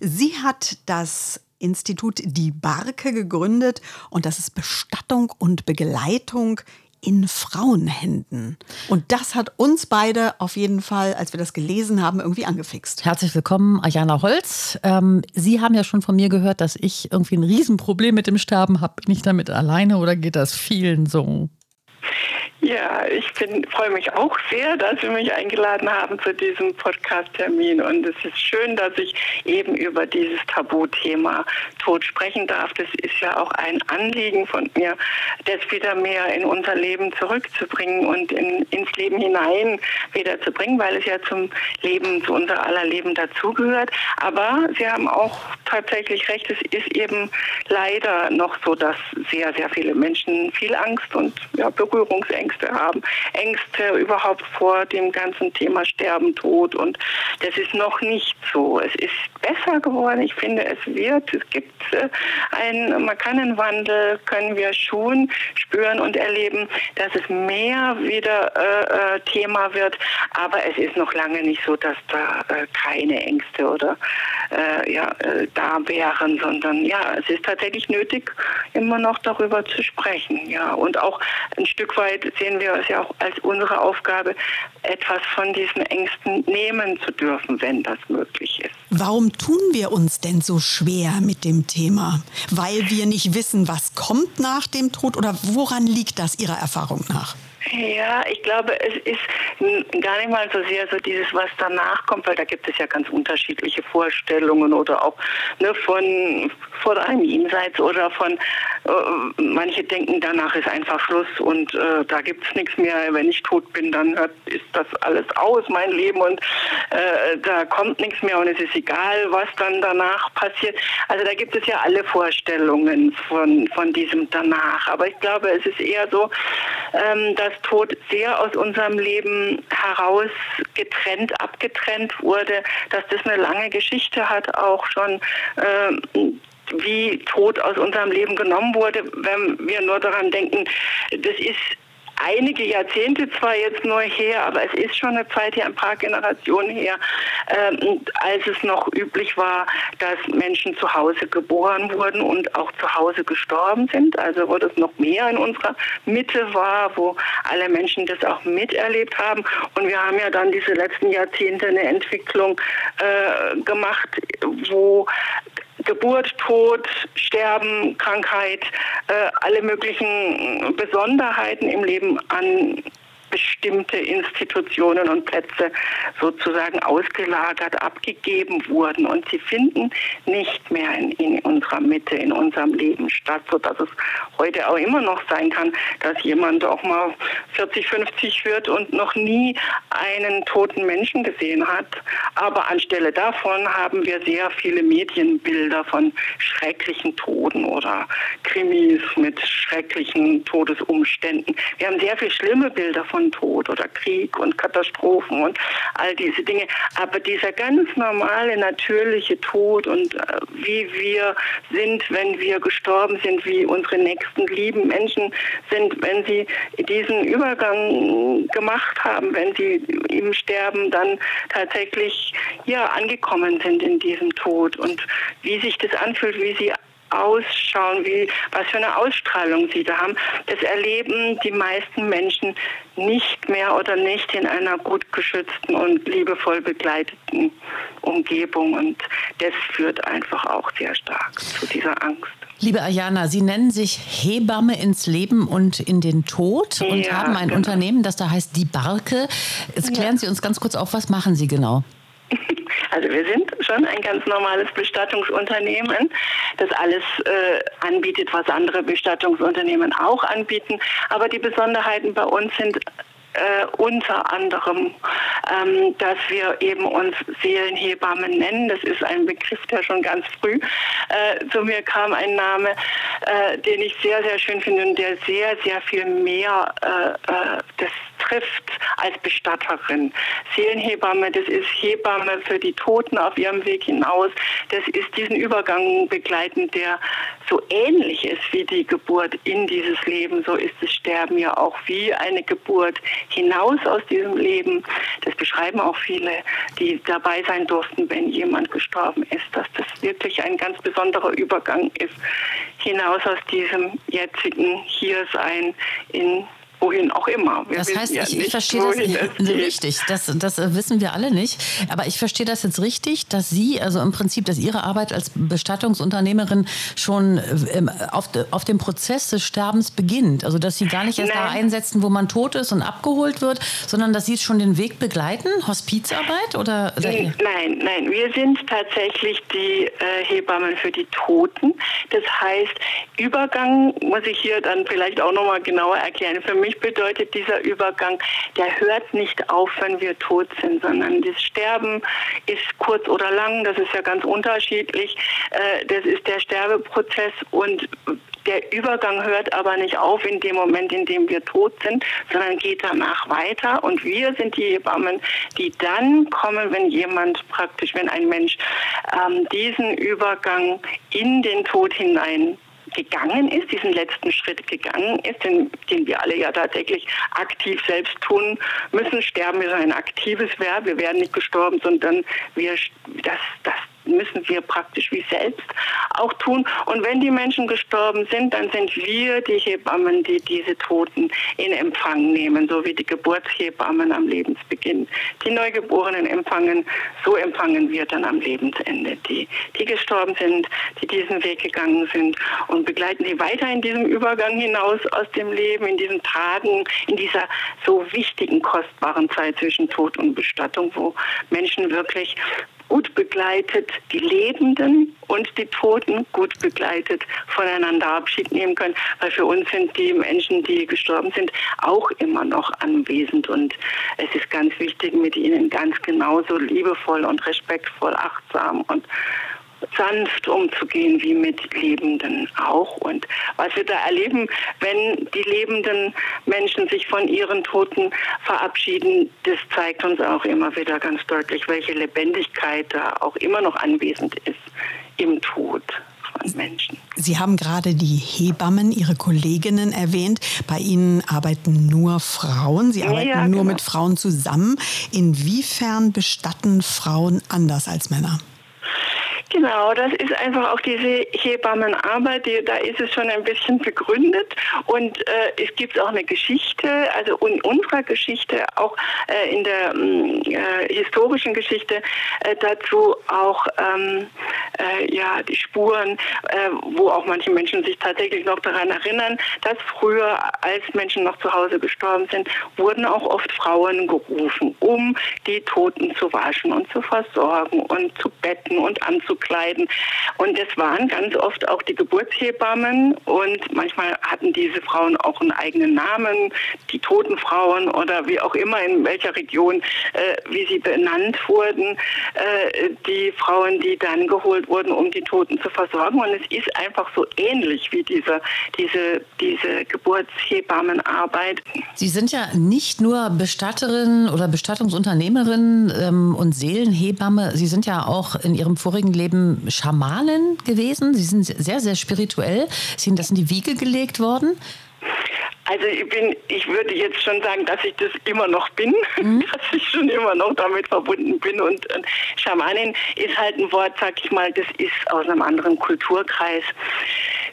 Speaker 2: Sie hat das Institut Die Barke gegründet und das ist Bestattung und Begleitung in Frauenhänden. Und das hat uns beide auf jeden Fall, als wir das gelesen haben, irgendwie angefixt.
Speaker 3: Herzlich willkommen, Ayana Holz. Ähm, Sie haben ja schon von mir gehört, dass ich irgendwie ein Riesenproblem mit dem Sterben habe. Bin ich damit alleine oder geht das vielen so?
Speaker 4: Ja, ich freue mich auch sehr, dass Sie mich eingeladen haben zu diesem Podcast-Termin. Und es ist schön, dass ich eben über dieses Tabuthema Tod sprechen darf. Das ist ja auch ein Anliegen von mir, das wieder mehr in unser Leben zurückzubringen und in, ins Leben hinein wieder zu bringen, weil es ja zum Leben, zu unser aller Leben dazugehört. Aber Sie haben auch tatsächlich recht, es ist eben leider noch so, dass sehr, sehr viele Menschen viel Angst und ja, Berührungsängste Ängste haben. Ängste überhaupt vor dem ganzen Thema Sterben, Tod. Und das ist noch nicht so. Es ist besser geworden. Ich finde, es wird, es gibt äh, einen markanten Wandel, können wir schon spüren und erleben, dass es mehr wieder äh, äh, Thema wird. Aber es ist noch lange nicht so, dass da äh, keine Ängste oder äh, ja, äh, da wären, sondern ja, es ist tatsächlich nötig, immer noch darüber zu sprechen. Ja, und auch ein Stück weit sehen wir es ja auch als unsere Aufgabe, etwas von diesen Ängsten nehmen zu dürfen, wenn das möglich ist.
Speaker 2: Warum tun wir uns denn so schwer mit dem Thema? Weil wir nicht wissen, was kommt nach dem Tod oder woran liegt das Ihrer Erfahrung nach?
Speaker 4: Ja, ich glaube, es ist gar nicht mal so sehr so dieses, was danach kommt, weil da gibt es ja ganz unterschiedliche Vorstellungen oder auch ne, von vor einem Jenseits oder von äh, manche denken, danach ist einfach Schluss und äh, da gibt es nichts mehr. Wenn ich tot bin, dann ist das alles aus, mein Leben und äh, da kommt nichts mehr und es ist egal, was dann danach passiert. Also da gibt es ja alle Vorstellungen von, von diesem danach. Aber ich glaube, es ist eher so, ähm, dass Tod sehr aus unserem Leben heraus getrennt, abgetrennt wurde, dass das eine lange Geschichte hat, auch schon. Äh, wie Tod aus unserem Leben genommen wurde, wenn wir nur daran denken, das ist einige Jahrzehnte zwar jetzt nur her, aber es ist schon eine Zeit her, ein paar Generationen her, ähm, als es noch üblich war, dass Menschen zu Hause geboren wurden und auch zu Hause gestorben sind. Also wo das noch mehr in unserer Mitte war, wo alle Menschen das auch miterlebt haben. Und wir haben ja dann diese letzten Jahrzehnte eine Entwicklung äh, gemacht, wo Geburt, Tod, Sterben, Krankheit, äh, alle möglichen Besonderheiten im Leben an bestimmte Institutionen und Plätze sozusagen ausgelagert, abgegeben wurden und sie finden nicht mehr in, in, unserer Mitte, in unserem Leben statt, sodass es heute auch immer noch sein kann, dass jemand auch mal 40, 50 wird und noch nie einen toten Menschen gesehen hat. Aber anstelle davon haben wir sehr viele Medienbilder von schrecklichen Toten oder Krimis mit schrecklichen Todesumständen. Wir haben sehr viele schlimme Bilder von von Tod oder Krieg und Katastrophen und all diese Dinge. Aber dieser ganz normale, natürliche Tod und äh, wie wir sind, wenn wir gestorben sind, wie unsere nächsten lieben Menschen sind, wenn sie diesen Übergang gemacht haben, wenn sie im Sterben dann tatsächlich ja angekommen sind in diesem Tod und wie sich das anfühlt, wie sie ausschauen, wie, was für eine Ausstrahlung sie da haben. Das erleben die meisten Menschen nicht mehr oder nicht in einer gut geschützten und liebevoll begleiteten Umgebung. Und das führt einfach auch sehr stark zu dieser Angst.
Speaker 3: Liebe Ayana, Sie nennen sich Hebamme ins Leben und in den Tod und ja, haben ein genau. Unternehmen, das da heißt Die Barke. Jetzt klären ja. Sie uns ganz kurz auf, was machen Sie genau?
Speaker 4: Also wir sind schon ein ganz normales Bestattungsunternehmen, das alles äh, anbietet, was andere Bestattungsunternehmen auch anbieten. Aber die Besonderheiten bei uns sind äh, unter anderem, ähm, dass wir eben uns Seelenhebammen nennen. Das ist ein Begriff, der schon ganz früh äh, zu mir kam, ein Name, äh, den ich sehr, sehr schön finde und der sehr, sehr viel mehr äh, äh, das trifft als Bestatterin. Seelenhebamme, das ist Hebamme für die Toten auf ihrem Weg hinaus. Das ist diesen Übergang begleitend, der so ähnlich ist wie die Geburt in dieses Leben. So ist das Sterben ja auch wie eine Geburt hinaus aus diesem Leben. Das beschreiben auch viele, die dabei sein durften, wenn jemand gestorben ist, dass das wirklich ein ganz besonderer Übergang ist, hinaus aus diesem jetzigen Hiersein in wohin auch immer.
Speaker 3: Wir das heißt, ja ich, ich verstehe das richtig. Das, das wissen wir alle nicht. Aber ich verstehe das jetzt richtig, dass Sie, also im Prinzip, dass Ihre Arbeit als Bestattungsunternehmerin schon ähm, auf, auf dem Prozess des Sterbens beginnt. Also, dass Sie gar nicht erst Nein. da einsetzen, wo man tot ist und abgeholt wird, sondern dass Sie schon den Weg begleiten? Hospizarbeit? Oder,
Speaker 4: Nein, nein. Wir sind tatsächlich die äh, Hebammen für die Toten. Das heißt, Übergang muss ich hier dann vielleicht auch nochmal genauer erklären. Für mich bedeutet dieser Übergang, der hört nicht auf, wenn wir tot sind, sondern das Sterben ist kurz oder lang, das ist ja ganz unterschiedlich. Äh, das ist der Sterbeprozess und der Übergang hört aber nicht auf in dem Moment, in dem wir tot sind, sondern geht danach weiter. Und wir sind die Hebammen, die dann kommen, wenn jemand praktisch, wenn ein Mensch ähm, diesen Übergang in den Tod hinein gegangen ist, diesen letzten Schritt gegangen ist, den, den wir alle ja tatsächlich aktiv selbst tun müssen. Sterben ist ein aktives Verb. Wir werden nicht gestorben, sondern wir, das, das müssen wir praktisch wie selbst auch tun. Und wenn die Menschen gestorben sind, dann sind wir die Hebammen, die diese Toten in Empfang nehmen, so wie die Geburtshebammen am Lebensbeginn die Neugeborenen empfangen. So empfangen wir dann am Lebensende die, die gestorben sind, die diesen Weg gegangen sind und begleiten sie weiter in diesem Übergang hinaus aus dem Leben, in diesen Tagen, in dieser so wichtigen, kostbaren Zeit zwischen Tod und Bestattung, wo Menschen wirklich gut begleitet die Lebenden und die Toten gut begleitet voneinander Abschied nehmen können, weil für uns sind die Menschen, die gestorben sind, auch immer noch anwesend. Und es ist ganz wichtig, mit ihnen ganz genauso liebevoll und respektvoll, achtsam und sanft umzugehen wie mit Lebenden auch. Und was wir da erleben, wenn die lebenden Menschen sich von ihren Toten verabschieden, das zeigt uns auch immer wieder ganz deutlich, welche Lebendigkeit da auch immer noch anwesend ist im Tod. von Menschen.
Speaker 2: Sie haben gerade die Hebammen, Ihre Kolleginnen erwähnt. Bei Ihnen arbeiten nur Frauen. Sie arbeiten ja, nur genau. mit Frauen zusammen. Inwiefern bestatten Frauen anders als Männer?
Speaker 4: Genau, das ist einfach auch diese Hebammenarbeit, die, da ist es schon ein bisschen begründet. Und äh, es gibt auch eine Geschichte, also in unserer Geschichte, auch äh, in der mm, äh, historischen Geschichte äh, dazu auch ähm, äh, ja die Spuren, äh, wo auch manche Menschen sich tatsächlich noch daran erinnern, dass früher, als Menschen noch zu Hause gestorben sind, wurden auch oft Frauen gerufen, um die Toten zu waschen und zu versorgen und zu betten und anzukommen kleiden. Und es waren ganz oft auch die Geburtshebammen und manchmal hatten diese Frauen auch einen eigenen Namen, die toten Frauen oder wie auch immer in welcher Region, äh, wie sie benannt wurden, äh, die Frauen, die dann geholt wurden, um die Toten zu versorgen. Und es ist einfach so ähnlich wie diese, diese, diese Geburtshebammenarbeit.
Speaker 3: Sie sind ja nicht nur Bestatterin oder Bestattungsunternehmerin ähm, und Seelenhebamme, Sie sind ja auch in Ihrem vorigen Leben Leben Schamanen gewesen. Sie sind sehr, sehr spirituell. Sie sind das in die Wiege gelegt worden.
Speaker 4: Also ich bin, ich würde jetzt schon sagen, dass ich das immer noch bin, mhm. dass ich schon immer noch damit verbunden bin. Und, und Schamanin ist halt ein Wort, sag ich mal, das ist aus einem anderen Kulturkreis.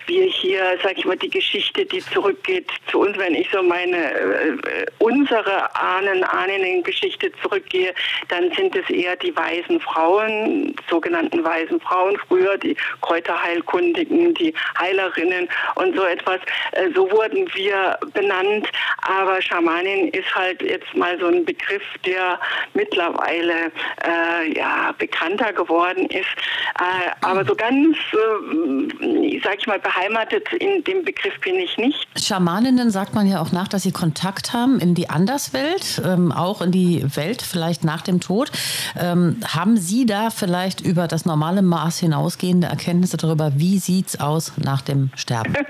Speaker 4: Wir hier, sag ich mal, die Geschichte, die zurückgeht zu uns, wenn ich so meine, äh, unsere Ahnen, Ahnen-Geschichte zurückgehe, dann sind es eher die weisen Frauen, sogenannten weisen Frauen, früher die Kräuterheilkundigen, die Heilerinnen und so etwas. Äh, so wurden wir benannt, aber Schamanin ist halt jetzt mal so ein Begriff, der mittlerweile äh, ja, bekannter geworden ist. Äh, aber so ganz, äh, sag ich mal, beheimatet in dem Begriff bin ich nicht.
Speaker 3: Schamaninnen sagt man ja auch nach, dass sie Kontakt haben in die Anderswelt, ähm, auch in die Welt vielleicht nach dem Tod. Ähm, haben Sie da vielleicht über das normale Maß hinausgehende Erkenntnisse darüber, wie sieht es aus nach dem Sterben?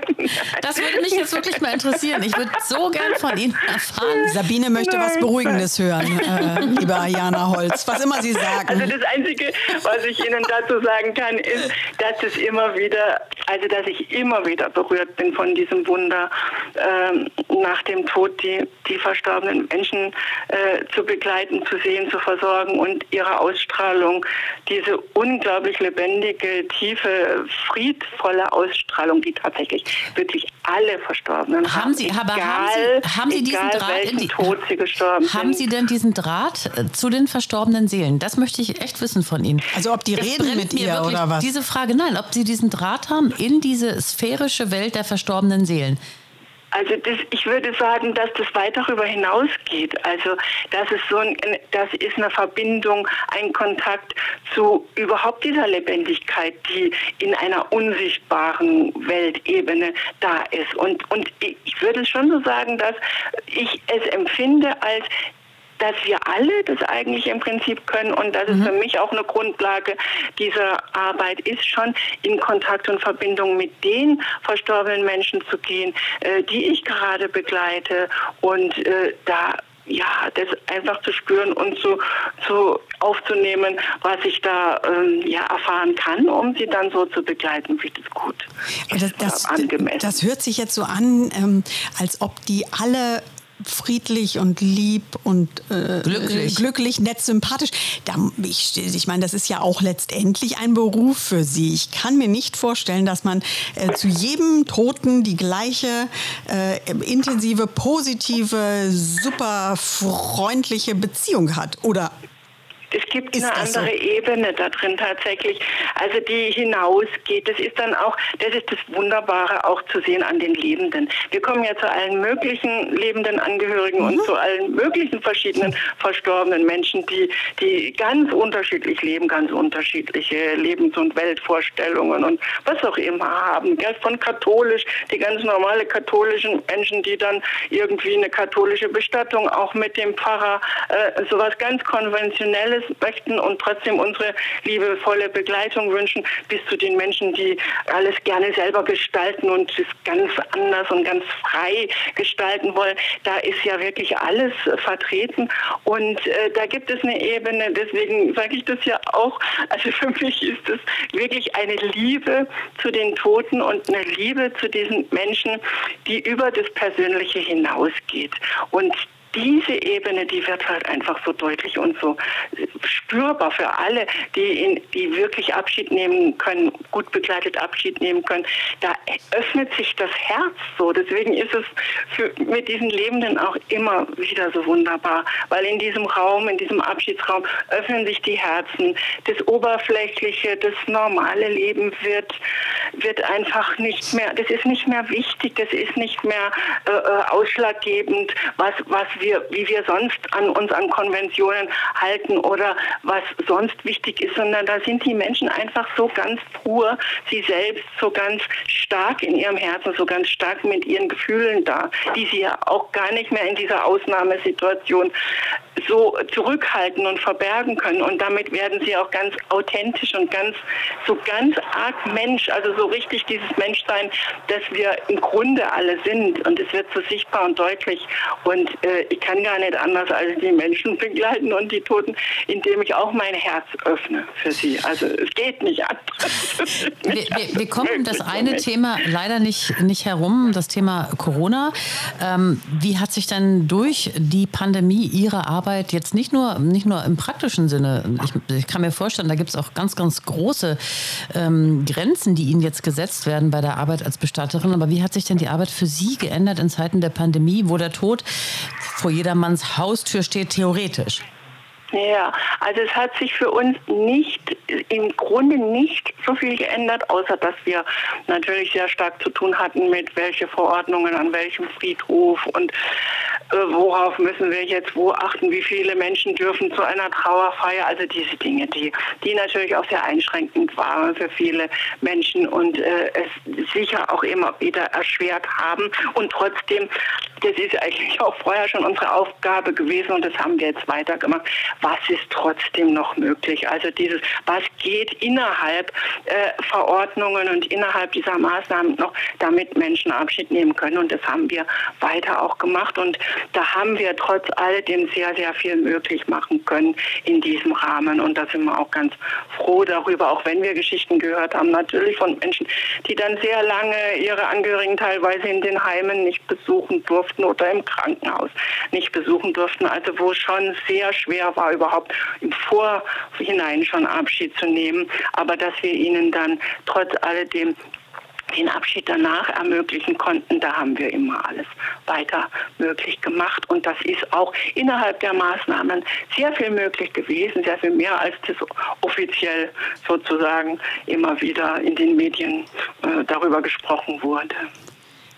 Speaker 3: Das würde mich jetzt wirklich mal interessieren. Ich würde so gern von Ihnen erfahren.
Speaker 2: Sabine möchte was Beruhigendes hören, äh, lieber Jana Holz, was immer Sie sagen.
Speaker 4: Also das Einzige, was ich Ihnen dazu sagen kann, ist, dass es immer wieder, also dass ich immer wieder berührt bin von diesem Wunder, äh, nach dem Tod die, die verstorbenen Menschen äh, zu begleiten, zu sehen, zu versorgen und ihre Ausstrahlung, diese unglaublich lebendige, tiefe, friedvolle Ausstrahlung, die tatsächlich wirklich alle Verstorbenen haben.
Speaker 3: Haben Sie,
Speaker 4: egal,
Speaker 3: haben Sie, haben Sie diesen Draht in die,
Speaker 4: Tod sie gestorben
Speaker 3: Haben
Speaker 4: sind.
Speaker 3: Sie denn diesen Draht äh, zu den verstorbenen Seelen? Das möchte ich echt wissen von Ihnen.
Speaker 2: Also ob die
Speaker 3: Das
Speaker 2: reden mit
Speaker 3: mir
Speaker 2: ihr
Speaker 3: wirklich
Speaker 2: oder was?
Speaker 3: Diese Frage, nein, ob Sie diesen Draht haben in diese sphärische Welt der verstorbenen Seelen.
Speaker 4: Also das, ich würde sagen, dass das weit darüber hinausgeht. Also das ist so ein, das ist eine Verbindung, ein Kontakt zu überhaupt dieser Lebendigkeit, die in einer unsichtbaren Weltebene da ist. Und und ich würde schon so sagen, dass ich es empfinde als dass wir alle das eigentlich im Prinzip können und das ist für mich auch eine Grundlage dieser Arbeit ist schon in Kontakt und Verbindung mit den verstorbenen Menschen zu gehen, äh, die ich gerade begleite und äh, da ja, das einfach zu spüren und zu, zu aufzunehmen, was ich da ähm, ja, erfahren kann, um sie dann so zu begleiten, wie das gut
Speaker 2: Das,
Speaker 4: ist,
Speaker 2: das,
Speaker 4: angemessen.
Speaker 2: das hört sich jetzt so an, ähm, als ob die alle friedlich und lieb und äh,
Speaker 3: Glücklich.
Speaker 2: glücklich, nett, sympathisch. Da, ich, ich meine, das ist ja auch letztendlich ein Beruf für sie. Ich kann mir nicht vorstellen, dass man äh, zu jedem Toten die gleiche äh, intensive, positive, super freundliche Beziehung hat. Oder
Speaker 4: Es gibt
Speaker 2: Ist
Speaker 4: eine
Speaker 2: das so?
Speaker 4: andere Ebene da drin tatsächlich, also die hinausgeht. Das ist dann auch, das ist das Wunderbare auch zu sehen an den Lebenden. Wir kommen ja zu allen möglichen lebenden Angehörigen
Speaker 2: Mhm.
Speaker 4: und zu allen möglichen verschiedenen verstorbenen Menschen, die, die ganz unterschiedlich leben, ganz unterschiedliche Lebens- und Weltvorstellungen und was auch immer haben. Gell? Von katholisch, die ganz normale katholischen Menschen, die dann irgendwie eine katholische Bestattung auch mit dem Pfarrer äh, sowas ganz konventionelles möchten und trotzdem unsere liebevolle Begleitung wünschen, bis zu den Menschen, die alles gerne selber gestalten und es ganz anders und ganz frei gestalten wollen. Da ist ja wirklich alles vertreten und äh, da gibt es eine Ebene, deswegen sage ich das ja auch, also für mich ist es wirklich eine Liebe zu den Toten und eine Liebe zu diesen Menschen, die über das Persönliche hinausgeht. Und diese Ebene, die wird halt einfach so deutlich und so spürbar für alle, die, in, die wirklich Abschied nehmen können, gut begleitet Abschied nehmen können. Da öffnet sich das Herz so. Deswegen ist es für, mit diesen Lebenden auch immer wieder so wunderbar, weil in diesem Raum, in diesem Abschiedsraum öffnen sich die Herzen. Das Oberflächliche, das normale Leben wird, wird einfach nicht mehr, das ist nicht mehr wichtig, das ist nicht mehr äh, äh, ausschlaggebend, was, was wir, wie wir sonst an uns an Konventionen halten oder was sonst wichtig ist, sondern da sind die Menschen einfach so ganz pur, sie selbst so ganz stark in ihrem Herzen, so ganz stark mit ihren Gefühlen da, die sie ja auch gar nicht mehr in dieser Ausnahmesituation so zurückhalten und verbergen können. Und damit werden sie auch ganz authentisch und ganz, so ganz arg Mensch, also so richtig dieses Menschsein, das wir im Grunde alle sind. Und es wird so sichtbar und deutlich. Und äh, ich kann gar nicht anders als die Menschen begleiten und die Toten, indem ich auch mein Herz öffne für sie. Also es geht nicht anders.
Speaker 3: wir, wir, wir, kommen um das eine Thema leider nicht, nicht herum, das Thema Corona. Ähm, wie hat sich dann durch die Pandemie Ihre Arbeit jetzt nicht nur, nicht nur im praktischen Sinne, ich, ich kann mir vorstellen, da gibt es auch ganz, ganz große ähm, Grenzen, die Ihnen jetzt gesetzt werden bei der Arbeit als Bestatterin, aber wie hat sich denn die Arbeit für Sie geändert in Zeiten der Pandemie, wo der Tod vor jedermanns Haustür steht, theoretisch?
Speaker 4: Ja, also es hat sich für uns nicht, im Grunde nicht so viel geändert, außer dass wir natürlich sehr stark zu tun hatten mit welche Verordnungen an welchem Friedhof und äh, worauf müssen wir jetzt wo achten, wie viele Menschen dürfen zu einer Trauerfeier, also diese Dinge, die, die natürlich auch sehr einschränkend waren für viele Menschen und äh, es sicher auch immer wieder erschwert haben. Und trotzdem, das ist eigentlich auch vorher schon unsere Aufgabe gewesen und das haben wir jetzt weitergemacht, was ist trotzdem noch möglich? Also dieses, was geht innerhalb äh, Verordnungen und innerhalb dieser Maßnahmen noch, damit Menschen Abschied nehmen können. Und das haben wir weiter auch gemacht. Und da haben wir trotz alledem sehr, sehr viel möglich machen können in diesem Rahmen. Und da sind wir auch ganz froh darüber, auch wenn wir Geschichten gehört haben, natürlich von Menschen, die dann sehr lange ihre Angehörigen teilweise in den Heimen nicht besuchen durften oder im Krankenhaus nicht besuchen durften. Also wo schon sehr schwer war, überhaupt im Vorhinein schon Abschied zu nehmen, aber dass wir ihnen dann trotz alledem den Abschied danach ermöglichen konnten, da haben wir immer alles weiter möglich gemacht. Und das ist auch innerhalb der Maßnahmen sehr viel möglich gewesen, sehr viel mehr als das offiziell sozusagen immer wieder in den Medien äh, darüber gesprochen wurde.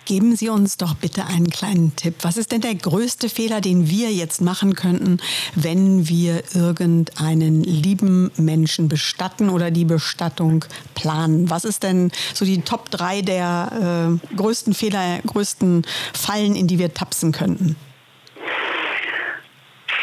Speaker 2: Geben Sie uns doch bitte einen kleinen Tipp. Was ist denn der größte Fehler, den wir jetzt machen könnten, wenn wir irgendeinen lieben Menschen bestatten oder die Bestattung planen? Was ist denn so die Top 3 der äh, größten Fehler, größten Fallen, in die wir tapsen könnten?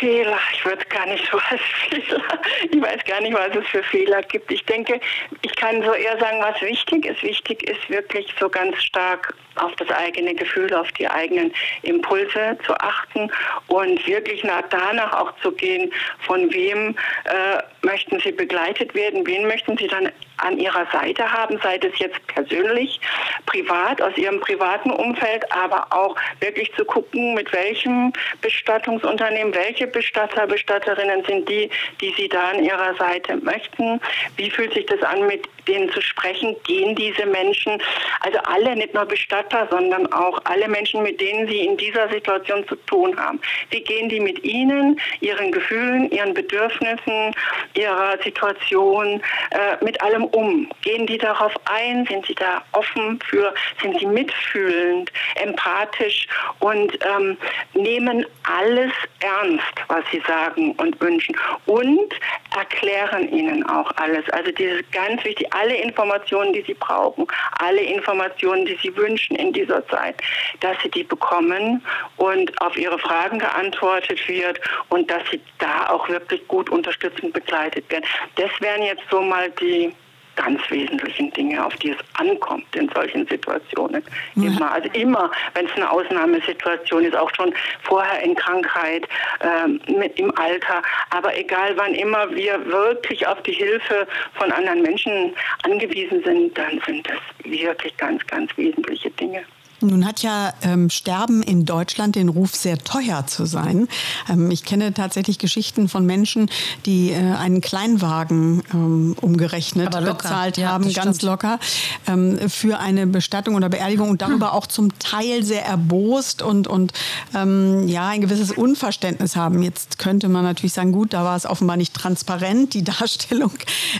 Speaker 4: Fehler. Ich würde gar nicht so als Fehler. Ich weiß gar nicht, was es für Fehler gibt. Ich denke, ich kann so eher sagen, was wichtig ist. Wichtig ist wirklich so ganz stark auf das eigene Gefühl, auf die eigenen Impulse zu achten und wirklich nach, danach auch zu gehen, von wem äh, möchten Sie begleitet werden, wen möchten Sie dann an Ihrer Seite haben, sei es jetzt persönlich, privat, aus Ihrem privaten Umfeld, aber auch wirklich zu gucken, mit welchem Bestattungsunternehmen, welche Bestatter, Bestatterinnen sind die, die Sie da an Ihrer Seite möchten, wie fühlt sich das an, mit denen zu sprechen, gehen diese Menschen, also alle, nicht nur Bestatter, sondern auch alle Menschen, mit denen sie in dieser Situation zu tun haben. Wie gehen die mit ihnen, ihren Gefühlen, ihren Bedürfnissen, ihrer Situation, äh, mit allem um? Gehen die darauf ein? Sind sie da offen für? Sind sie mitfühlend, empathisch und ähm, nehmen alles ernst, was sie sagen und wünschen und erklären ihnen auch alles. Also dieses ganz wichtig, alle Informationen, die sie brauchen, alle Informationen, die sie wünschen in dieser Zeit, dass sie die bekommen und auf ihre Fragen geantwortet wird und dass sie da auch wirklich gut unterstützend begleitet werden. Das wären jetzt so mal die ganz wesentlichen Dinge, auf die es ankommt in solchen Situationen. Ja. Immer, also immer, wenn es eine Ausnahmesituation ist, auch schon vorher in Krankheit, ähm, mit, im Alter, aber egal wann immer wir wirklich auf die Hilfe von anderen Menschen angewiesen sind, dann sind das wirklich ganz, ganz wesentliche Dinge.
Speaker 2: Nun hat ja ähm, Sterben in Deutschland den Ruf, sehr teuer zu sein. Ähm, ich kenne tatsächlich Geschichten von Menschen, die äh, einen Kleinwagen ähm, umgerechnet bezahlt ja, haben, ganz stimmt. locker, ähm, für eine Bestattung oder Beerdigung und darüber hm. auch zum Teil sehr erbost und, und ähm, ja, ein gewisses Unverständnis haben. Jetzt könnte man natürlich sagen, gut, da war es offenbar nicht transparent, die Darstellung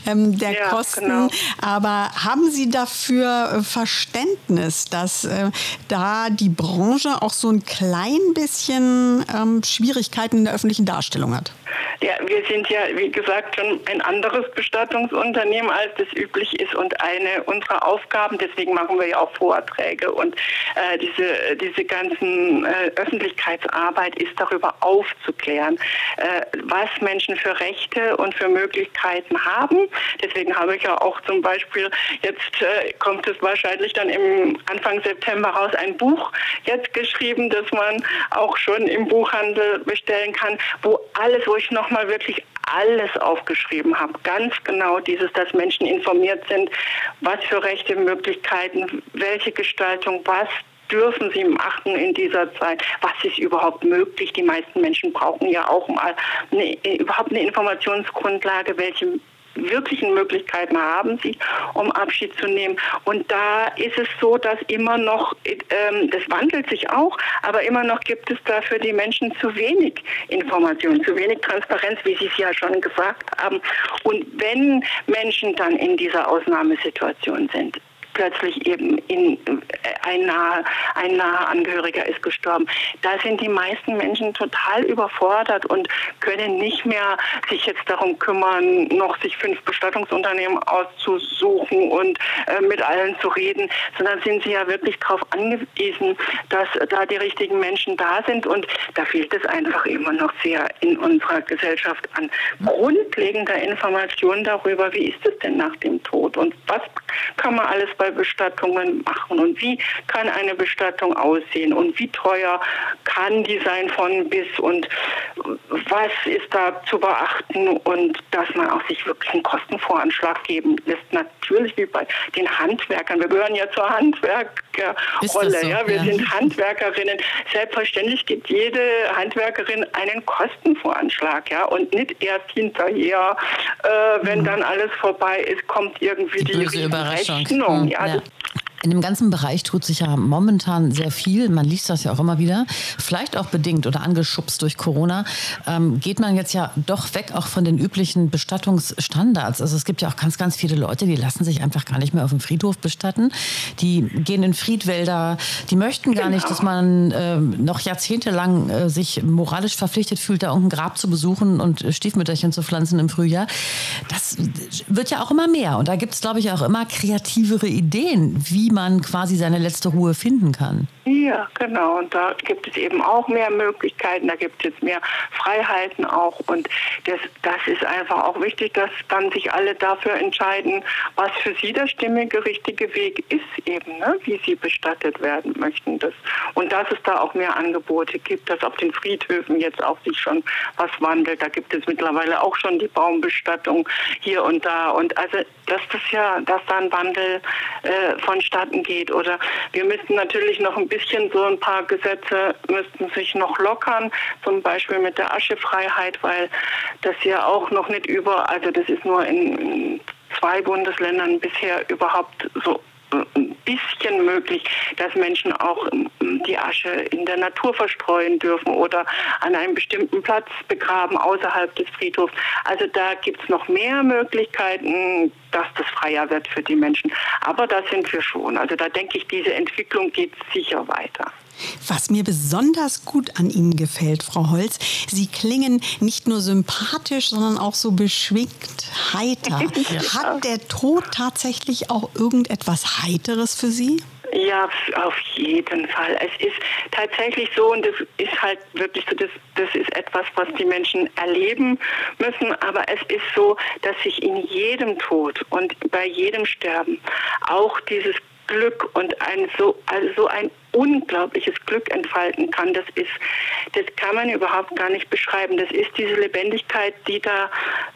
Speaker 2: ähm, der ja, Kosten. Genau. Aber haben Sie dafür Verständnis, dass äh, da die Branche auch so ein klein bisschen ähm, Schwierigkeiten in der öffentlichen Darstellung hat?
Speaker 4: Ja, wir sind ja, wie gesagt, schon ein anderes Bestattungsunternehmen, als das üblich ist und eine unserer Aufgaben, deswegen machen wir ja auch Vorträge und äh, diese, diese ganzen äh, Öffentlichkeitsarbeit ist darüber aufzuklären, äh, was Menschen für Rechte und für Möglichkeiten haben. Deswegen habe ich ja auch zum Beispiel, jetzt äh, kommt es wahrscheinlich dann im Anfang September raus, ein Buch jetzt geschrieben, das man auch schon im Buchhandel bestellen kann, wo alles, wo ich nochmal wirklich alles aufgeschrieben habe. Ganz genau dieses, dass Menschen informiert sind, was für Rechte, Möglichkeiten, welche Gestaltung, was dürfen sie achten in dieser Zeit? Was ist überhaupt möglich? Die meisten Menschen brauchen ja auch mal eine, überhaupt eine Informationsgrundlage, welche wirklichen Möglichkeiten haben sie, um Abschied zu nehmen. Und da ist es so, dass immer noch, ähm, das wandelt sich auch, aber immer noch gibt es da für die Menschen zu wenig Information, zu wenig Transparenz, wie Sie es ja schon gesagt haben. Und wenn Menschen dann in dieser Ausnahmesituation sind, plötzlich eben in, äh, ein, nahe, ein naher Angehöriger ist gestorben. Da sind die meisten Menschen total überfordert und können nicht mehr sich jetzt darum kümmern, noch sich fünf Bestattungsunternehmen auszusuchen und äh, mit allen zu reden, sondern sind sie ja wirklich darauf angewiesen, dass da die richtigen Menschen da sind und da fehlt es einfach immer noch sehr in unserer Gesellschaft an grundlegender Information darüber, wie ist es denn nach dem Tod und was kann man alles Bestattungen machen und wie kann eine Bestattung aussehen und wie teuer kann die sein von bis und was ist da zu beachten und dass man auch sich wirklich einen Kostenvoranschlag geben lässt. Natürlich wie bei den Handwerkern. Wir gehören ja zur Handwerkerrolle. So? Ja? Wir ja. sind Handwerkerinnen. Selbstverständlich gibt jede Handwerkerin einen Kostenvoranschlag ja? und nicht erst hinterher, äh, wenn mhm. dann alles vorbei ist, kommt irgendwie die,
Speaker 3: die Rechnung. Ja, ja. In dem ganzen Bereich tut sich ja momentan sehr viel. Man liest das ja auch immer wieder. Vielleicht auch bedingt oder angeschubst durch Corona, ähm, geht man jetzt ja doch weg auch von den üblichen Bestattungsstandards. Also es gibt ja auch ganz, ganz viele Leute, die lassen sich einfach gar nicht mehr auf dem Friedhof bestatten. Die gehen in Friedwälder. Die möchten gar nicht, dass man äh, noch jahrzehntelang äh, sich moralisch verpflichtet fühlt, da irgendein Grab zu besuchen und Stiefmütterchen zu pflanzen im Frühjahr. Das wird ja auch immer mehr. Und da gibt es, glaube ich, auch immer kreativere Ideen, wie man quasi seine letzte Ruhe finden kann.
Speaker 4: Ja, genau. Und da gibt es eben auch mehr Möglichkeiten, da gibt es mehr Freiheiten auch. Und das, das ist einfach auch wichtig, dass dann sich alle dafür entscheiden, was für sie der stimmige, richtige Weg ist eben, ne? wie sie bestattet werden möchten. Das, und dass es da auch mehr Angebote gibt, dass auf den Friedhöfen jetzt auch sich schon was wandelt. Da gibt es mittlerweile auch schon die Baumbestattung hier und da. Und also, dass das ja, dass da ein Wandel äh, vonstatten geht. Oder wir müssten natürlich noch ein bisschen so ein paar Gesetze müssten sich noch lockern, zum Beispiel mit der Aschefreiheit, weil das ja auch noch nicht über, also das ist nur in zwei Bundesländern bisher überhaupt so ein bisschen möglich, dass Menschen auch ähm, die Asche in der Natur verstreuen dürfen oder an einem bestimmten Platz begraben außerhalb des Friedhofs. Also da gibt es noch mehr Möglichkeiten, dass das freier wird für die Menschen. Aber da sind wir schon. Also da denke ich, diese Entwicklung geht sicher weiter.
Speaker 2: Was mir besonders gut an Ihnen gefällt, Frau Holz, Sie klingen nicht nur sympathisch, sondern auch so beschwingt, heiter. Hat der Tod tatsächlich auch irgendetwas Heiteres für Sie?
Speaker 4: Ja, auf jeden Fall. Es ist tatsächlich so und das ist halt wirklich so, das, das ist etwas, was die Menschen erleben müssen, aber es ist so, dass sich in jedem Tod und bei jedem Sterben auch dieses Glück und ein so, also so ein unglaubliches Glück entfalten kann. Das ist, das kann man überhaupt gar nicht beschreiben. Das ist diese Lebendigkeit, die da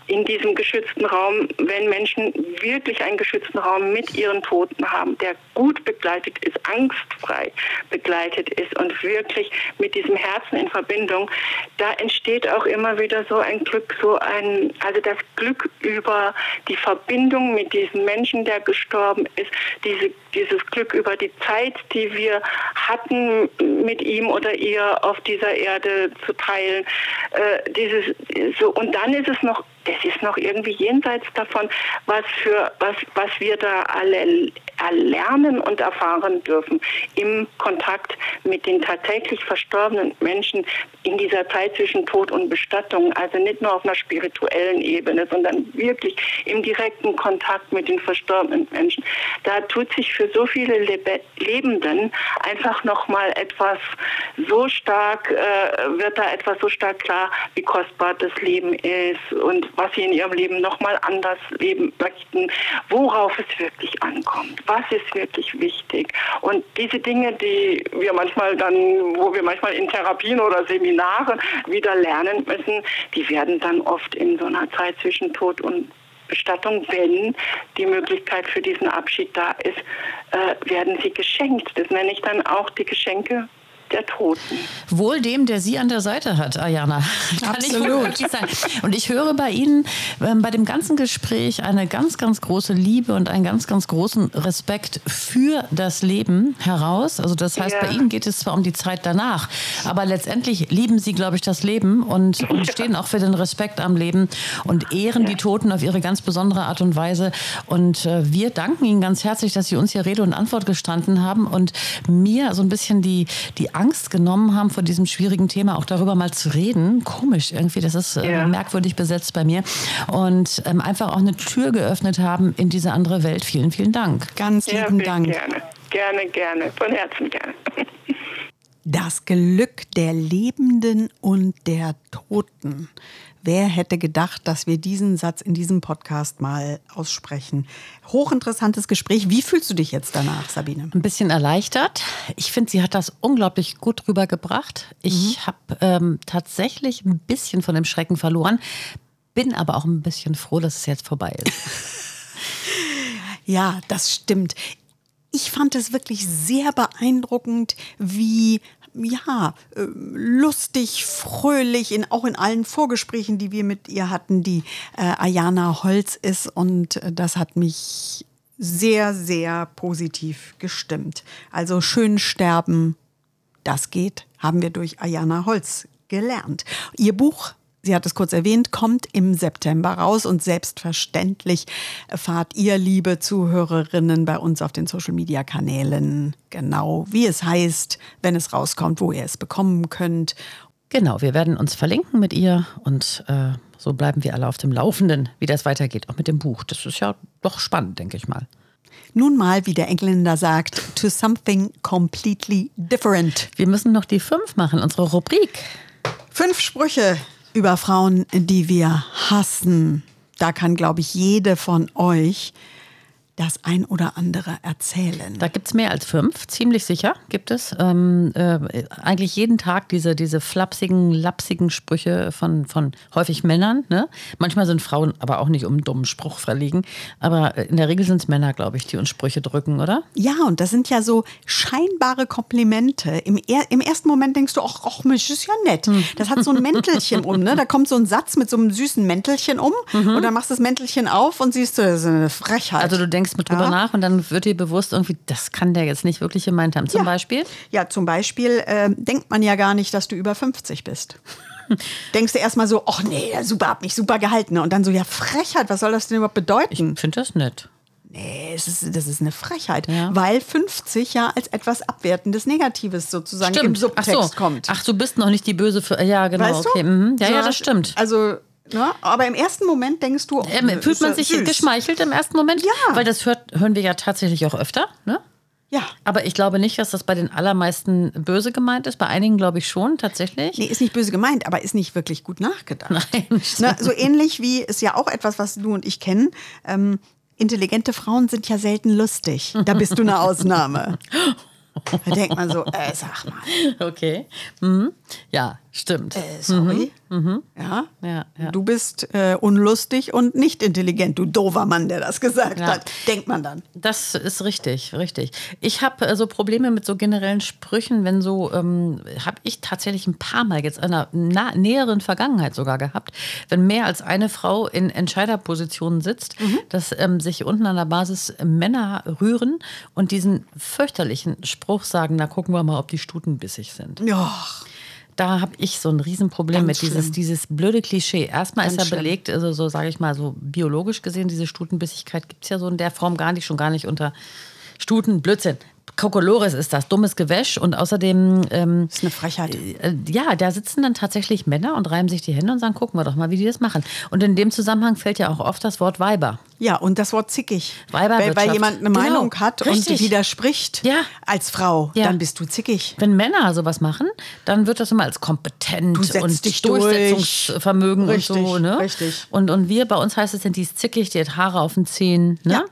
Speaker 4: in diesem geschützten Raum, wenn Menschen wirklich einen geschützten Raum mit ihren Toten haben, der gut begleitet ist, angstfrei begleitet ist und wirklich mit diesem Herzen in Verbindung, da entsteht auch immer wieder so ein Glück, so ein, also das Glück über die Verbindung mit diesem Menschen, der gestorben ist, diese, dieses Glück über die Zeit, die wir hatten, mit ihm oder ihr auf dieser Erde zu teilen. Äh, dieses, so, und dann ist es noch, es ist noch irgendwie jenseits davon, was für, was, was wir da alle erlernen und erfahren dürfen im Kontakt mit den tatsächlich verstorbenen Menschen in dieser Zeit zwischen Tod und Bestattung. Also nicht nur auf einer spirituellen Ebene, sondern wirklich im direkten Kontakt mit den verstorbenen Menschen. Da tut sich für so viele Lebe Lebenden einfach nochmal etwas so stark, äh, wird da etwas so stark klar, wie kostbar das Leben ist und was sie in ihrem Leben nochmal anders leben möchten, worauf es wirklich ankommt, was ist wirklich wichtig. Und diese Dinge, die wir manchmal dann, wo wir manchmal in Therapien oder Seminaren wieder lernen müssen, die werden dann oft in so einer Zeit zwischen Tod und Bestattung, wenn die Möglichkeit für diesen Abschied da ist, äh, werden sie geschenkt. Das nenne ich dann auch die Geschenke der Toten.
Speaker 3: Wohl dem, der Sie an der Seite hat, Ayana. Kann
Speaker 2: Absolut.
Speaker 3: Ich sagen. Und ich höre bei Ihnen ähm, bei dem ganzen Gespräch eine ganz, ganz große Liebe und einen ganz, ganz großen Respekt für das Leben heraus. Also das heißt,
Speaker 4: Ja.
Speaker 3: bei Ihnen geht es zwar um die Zeit danach, aber letztendlich lieben Sie, glaube ich, das Leben und, und stehen auch für den Respekt am Leben und ehren die Toten auf ihre ganz besondere Art und Weise. Und äh, wir danken Ihnen ganz herzlich, dass Sie uns hier Rede und Antwort gestanden haben und mir so ein bisschen die, die Angst genommen haben, vor diesem schwierigen Thema auch darüber mal zu reden. Komisch irgendwie, das ist äh,
Speaker 4: Ja.
Speaker 3: merkwürdig besetzt bei mir. Und ähm, einfach auch eine Tür geöffnet haben in diese andere Welt. Vielen, vielen Dank.
Speaker 2: Ganz
Speaker 4: Ja,
Speaker 2: lieben Dank.
Speaker 4: Gerne, gerne, gerne, von Herzen gerne.
Speaker 2: Das Glück der Lebenden und der Toten. Wer hätte gedacht, dass wir diesen Satz in diesem Podcast mal aussprechen? Hochinteressantes Gespräch. Wie fühlst du dich jetzt danach, Sabine?
Speaker 3: Ein bisschen erleichtert. Ich finde, sie hat das unglaublich gut rübergebracht. Ich habe ähm, tatsächlich ein bisschen von dem Schrecken verloren, bin aber auch ein bisschen froh, dass es jetzt vorbei ist.
Speaker 2: Ja, das stimmt. Ich fand es wirklich sehr beeindruckend, wie ja, äh, lustig, fröhlich, in, auch in allen Vorgesprächen, die wir mit ihr hatten, die äh, Ayana Holz ist. Und äh, das hat mich sehr, sehr positiv gestimmt. Also schön sterben, das geht, haben wir durch Ayana Holz gelernt. Ihr Buch, sie hat es kurz erwähnt, kommt im September raus und selbstverständlich erfahrt ihr, liebe Zuhörerinnen, bei uns auf den Social-Media-Kanälen genau, wie es heißt, wenn es rauskommt, wo ihr es bekommen könnt.
Speaker 3: Genau, wir werden uns verlinken mit ihr und äh, so bleiben wir alle auf dem Laufenden, wie das weitergeht, auch mit dem Buch. Das ist ja doch spannend, denke ich mal.
Speaker 2: Nun mal, wie der Engländer sagt, to something completely different.
Speaker 3: Wir müssen noch die fünf machen, unsere Rubrik.
Speaker 2: Fünf Sprüche über Frauen, die wir hassen. Da kann, glaube ich, jede von euch das ein oder andere erzählen.
Speaker 3: Da gibt es mehr als fünf, ziemlich sicher gibt es. Ähm, äh, eigentlich jeden Tag diese, diese flapsigen, lapsigen Sprüche von, von häufig Männern. Ne? Manchmal sind Frauen aber auch nicht um einen dummen Spruch verlegen. Aber in der Regel sind es Männer, glaube ich, die uns Sprüche drücken, oder?
Speaker 2: Ja, und das sind ja so scheinbare Komplimente. Im, er, im ersten Moment denkst du, ach, ach Mensch, ist ja nett.
Speaker 3: Hm.
Speaker 2: Das hat so ein Mäntelchen um, ne? Da kommt so ein Satz mit so einem süßen Mäntelchen um und dann machst du das Mäntelchen auf und siehst du, das ist eine Frechheit.
Speaker 3: Mhm. Also du denkst mit drüber
Speaker 2: Ja.
Speaker 3: nach und dann wird dir bewusst irgendwie, das kann der jetzt nicht wirklich gemeint haben. Zum
Speaker 2: Ja.
Speaker 3: Beispiel?
Speaker 2: Ja, zum Beispiel äh, denkt man ja gar nicht, dass du über 50 bist. Denkst du erstmal so, ach nee, ja, super, hab mich super gehalten. Und dann so, ja, Frechheit, was soll das denn überhaupt bedeuten?
Speaker 3: Ich finde das nett.
Speaker 2: Nee, es ist, das ist eine Frechheit,
Speaker 3: Ja.
Speaker 2: weil 50 ja als etwas Abwertendes, Negatives sozusagen im Subtext
Speaker 3: Ach so.
Speaker 2: kommt.
Speaker 3: Ach, du bist noch nicht die Böse für. Ja, genau.
Speaker 2: weißt
Speaker 3: okay. Mhm. Ja,
Speaker 2: So,
Speaker 3: ja, das stimmt.
Speaker 2: Also, ne, aber im ersten Moment denkst du, oh,
Speaker 3: Ähm, fühlt man sich
Speaker 2: süß.
Speaker 3: geschmeichelt im ersten Moment?
Speaker 2: Ja.
Speaker 3: Weil das hört, hören wir ja tatsächlich auch öfter. Ne?
Speaker 2: Ja.
Speaker 3: Aber ich glaube nicht, dass das bei den allermeisten böse gemeint ist. Bei einigen glaube ich schon, tatsächlich.
Speaker 2: Nee, ist nicht böse gemeint, aber ist nicht wirklich gut nachgedacht.
Speaker 3: Nein,
Speaker 2: Ne, so ähnlich wie ist ja auch etwas, was du und ich kennen. Ähm, intelligente Frauen sind ja selten lustig. Da bist du eine Ausnahme. Da denkt man so, äh, sag mal,
Speaker 3: Okay. Mhm. Ja, stimmt.
Speaker 2: äh, sorry. Ja?
Speaker 3: Ja, ja.
Speaker 2: Du bist äh, unlustig und nicht intelligent, du doofer Mann, der das gesagt
Speaker 3: Ja.
Speaker 2: hat. Denkt man dann.
Speaker 3: Das ist richtig, richtig. Ich habe äh, so Probleme mit so generellen Sprüchen, wenn so, ähm, habe ich tatsächlich ein paar Mal jetzt in einer näheren Vergangenheit sogar gehabt, wenn mehr als eine Frau in Entscheiderpositionen sitzt, dass ähm, sich unten an der Basis Männer rühren und diesen fürchterlichen Spruch sagen, na gucken wir mal, ob die Stuten bissig sind.
Speaker 2: Ja.
Speaker 3: Da habe ich so ein Riesenproblem
Speaker 2: Ganz
Speaker 3: mit, dieses,
Speaker 2: schlimm.
Speaker 3: dieses blöde Klischee. Erstmal
Speaker 2: Ganz
Speaker 3: ist ja
Speaker 2: schlimm.
Speaker 3: belegt, also so sage ich mal, so biologisch gesehen, diese Stutenbissigkeit gibt es ja so in der Form gar nicht, schon gar nicht unter Stuten, Blödsinn. Kokolores ist das, dummes Gewäsch und außerdem, ähm,
Speaker 2: Das ist eine Frechheit.
Speaker 3: äh, ja, da sitzen dann tatsächlich Männer und reiben sich die Hände und sagen, gucken wir doch mal, wie die das machen. Und in dem Zusammenhang fällt ja auch oft das Wort Weiber.
Speaker 2: Ja, und das Wort zickig.
Speaker 3: Weiberwirtschaft.
Speaker 2: Weil, weil jemand eine
Speaker 3: Genau.
Speaker 2: Meinung hat und
Speaker 3: Richtig.
Speaker 2: widerspricht
Speaker 3: Ja.
Speaker 2: als Frau,
Speaker 3: Ja.
Speaker 2: dann bist du zickig.
Speaker 3: Wenn Männer sowas machen, dann wird das immer als kompetent
Speaker 2: Du
Speaker 3: und
Speaker 2: dich durch.
Speaker 3: Durchsetzungsvermögen
Speaker 2: Richtig,
Speaker 3: und so. Ne?
Speaker 2: richtig.
Speaker 3: Und, und wir, bei uns heißt es, sind die ist zickig, die hat Haare auf den Zehen. Ne?
Speaker 2: Ja.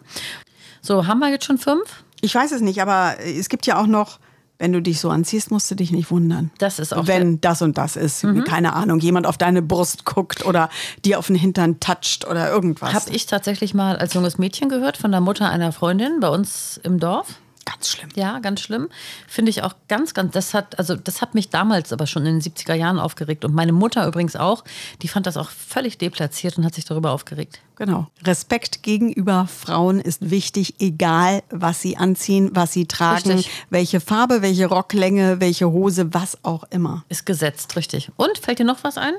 Speaker 3: So, haben wir jetzt schon fünf?
Speaker 2: Ich weiß es nicht, aber es gibt ja auch noch, wenn du dich so anziehst, musst du dich nicht wundern.
Speaker 3: Das ist auch Mhm.
Speaker 2: Wenn das und das ist, keine Ahnung, jemand auf deine Brust guckt oder dir auf den Hintern toucht oder irgendwas.
Speaker 3: Habe ich tatsächlich mal als junges Mädchen gehört von der Mutter einer Freundin bei uns im Dorf.
Speaker 2: Ganz schlimm.
Speaker 3: Ja, ganz schlimm. Finde ich auch ganz, ganz, das hat, also das hat mich damals aber schon in den 70er Jahren aufgeregt und meine Mutter übrigens auch. Die fand das auch völlig deplatziert und hat sich darüber aufgeregt.
Speaker 2: Genau. Respekt gegenüber Frauen ist wichtig, egal was sie anziehen, was sie tragen,
Speaker 3: Richtig.
Speaker 2: welche Farbe, welche Rocklänge, welche Hose, was auch immer.
Speaker 3: Ist gesetzt, richtig. Und fällt dir noch was ein?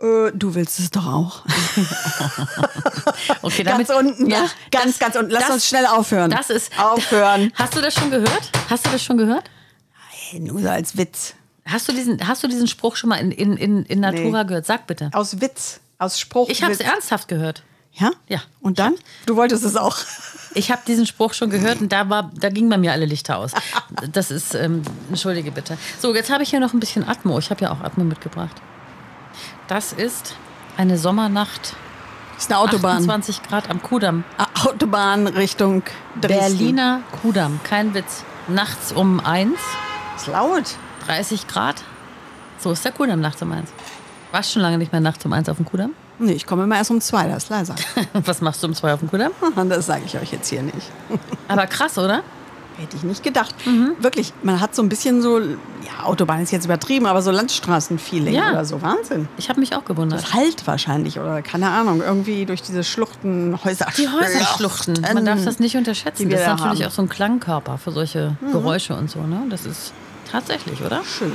Speaker 2: Äh, du willst es doch auch.
Speaker 3: Okay,
Speaker 2: Ganz unten, ja. Ganz, ganz unten. Lass
Speaker 3: das-
Speaker 2: uns schnell aufhören.
Speaker 3: Das ist.
Speaker 2: Aufhören.
Speaker 3: Hast du das schon gehört? Hast du das schon gehört?
Speaker 2: Hey, nur so als Witz.
Speaker 3: Hast du diesen, hast du diesen Spruch schon mal in, in, in, in Natura
Speaker 2: Nee.
Speaker 3: gehört? Sag bitte.
Speaker 2: Aus Witz. Aus Spruch.
Speaker 3: Ich habe es ernsthaft gehört.
Speaker 2: Ja?
Speaker 3: Ja.
Speaker 2: Und dann? Du wolltest es auch.
Speaker 3: Ich habe diesen Spruch schon gehört und da, war, da gingen bei mir alle Lichter aus. Das ist, ähm, entschuldige bitte. So, jetzt habe ich hier noch ein bisschen Atmo. Ich habe ja auch Atmo mitgebracht. Das ist eine Sommernacht,
Speaker 2: ist eine Autobahn.
Speaker 3: 28 Grad am Kudamm.
Speaker 2: Ah, Autobahn Richtung Dresden.
Speaker 3: Berliner Kudamm, kein Witz. Nachts um eins,
Speaker 2: Ist laut.
Speaker 3: 30 Grad. So ist der Kudamm nachts um eins. Warst schon lange nicht mehr nachts um eins auf dem Kudamm?
Speaker 2: Nee, ich komme immer erst um zwei, das ist leiser.
Speaker 3: Was machst du um zwei auf dem Kudamm?
Speaker 2: Das sage ich euch jetzt hier nicht.
Speaker 3: Aber krass, oder?
Speaker 2: Hätte ich nicht gedacht.
Speaker 3: Mhm.
Speaker 2: Wirklich, man hat so ein bisschen so, ja, Autobahn ist jetzt übertrieben, aber so Landstraßen-Feeling
Speaker 3: Ja.
Speaker 2: oder so. Wahnsinn.
Speaker 3: Ich habe mich auch gewundert.
Speaker 2: Das halt wahrscheinlich oder keine Ahnung, irgendwie durch diese Schluchten, Häuser.
Speaker 3: Die Häuserschluchten. Man darf das nicht unterschätzen. Das ist
Speaker 2: da
Speaker 3: natürlich
Speaker 2: haben. Mhm.
Speaker 3: auch so ein Klangkörper für solche Geräusche und so. Ne? Das ist tatsächlich, oder?
Speaker 2: Schön.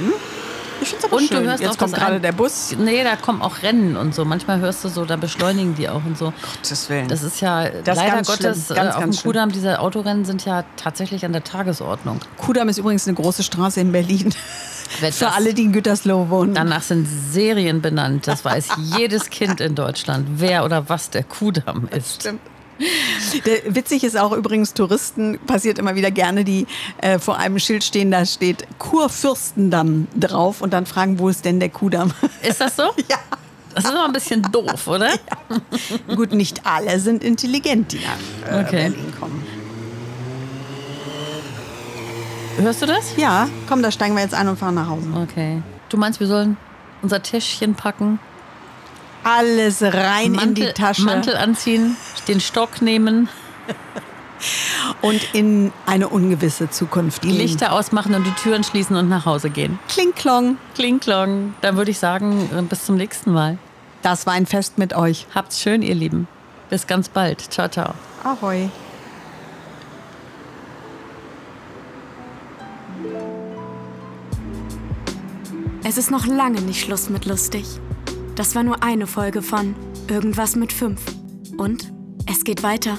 Speaker 2: Ich finde es aber
Speaker 3: Und
Speaker 2: schön.
Speaker 3: du hörst
Speaker 2: Jetzt
Speaker 3: auch
Speaker 2: kommt
Speaker 3: das
Speaker 2: gerade der Bus.
Speaker 3: Nee, da kommen auch Rennen und so. Manchmal hörst du so, da beschleunigen die auch und so.
Speaker 2: Gottes Willen.
Speaker 3: Das ist ja
Speaker 2: Das
Speaker 3: leider
Speaker 2: ganz
Speaker 3: Gottes
Speaker 2: ganz,
Speaker 3: äh, auf
Speaker 2: ganz
Speaker 3: dem
Speaker 2: schlimm.
Speaker 3: Kudamm, diese Autorennen sind ja tatsächlich an der Tagesordnung.
Speaker 2: Kudamm ist übrigens eine große Straße in Berlin. Für alle, die in Gütersloh wohnen.
Speaker 3: Danach sind Serien benannt. Das weiß jedes Kind in Deutschland, wer oder was der Kudamm ist.
Speaker 2: Stimmt. Der, witzig ist auch übrigens, Touristen passiert immer wieder gerne, die äh, vor einem Schild stehen, da steht Kurfürstendamm drauf und dann fragen, wo ist denn der Kudamm?
Speaker 3: Ist das so?
Speaker 2: ja.
Speaker 3: Das ist aber ein bisschen doof, oder?
Speaker 2: Gut, nicht alle sind intelligent, die nach äh,
Speaker 3: Okay.
Speaker 2: Berlin kommen.
Speaker 3: Hörst du das?
Speaker 2: Ja, komm, da steigen wir jetzt ein und fahren nach Hause.
Speaker 3: Okay. Du meinst, wir sollen unser Täschchen packen,
Speaker 2: Alles rein in die Tasche
Speaker 3: Mantel anziehen, den Stock nehmen,
Speaker 2: und in eine ungewisse Zukunft
Speaker 3: die
Speaker 2: gehen.
Speaker 3: Lichter ausmachen und die Türen schließen und nach Hause gehen.
Speaker 2: Kling klong.
Speaker 3: Kling klong. Dann würde ich sagen, äh, bis zum nächsten Mal.
Speaker 2: Das war ein Fest mit euch.
Speaker 3: Habt's schön, ihr Lieben. Bis ganz bald. Ciao, ciao.
Speaker 2: Ahoi.
Speaker 1: Es ist noch lange nicht Schluss mit lustig. Das war nur eine Folge von Irgendwas mit fünf. Und es geht weiter.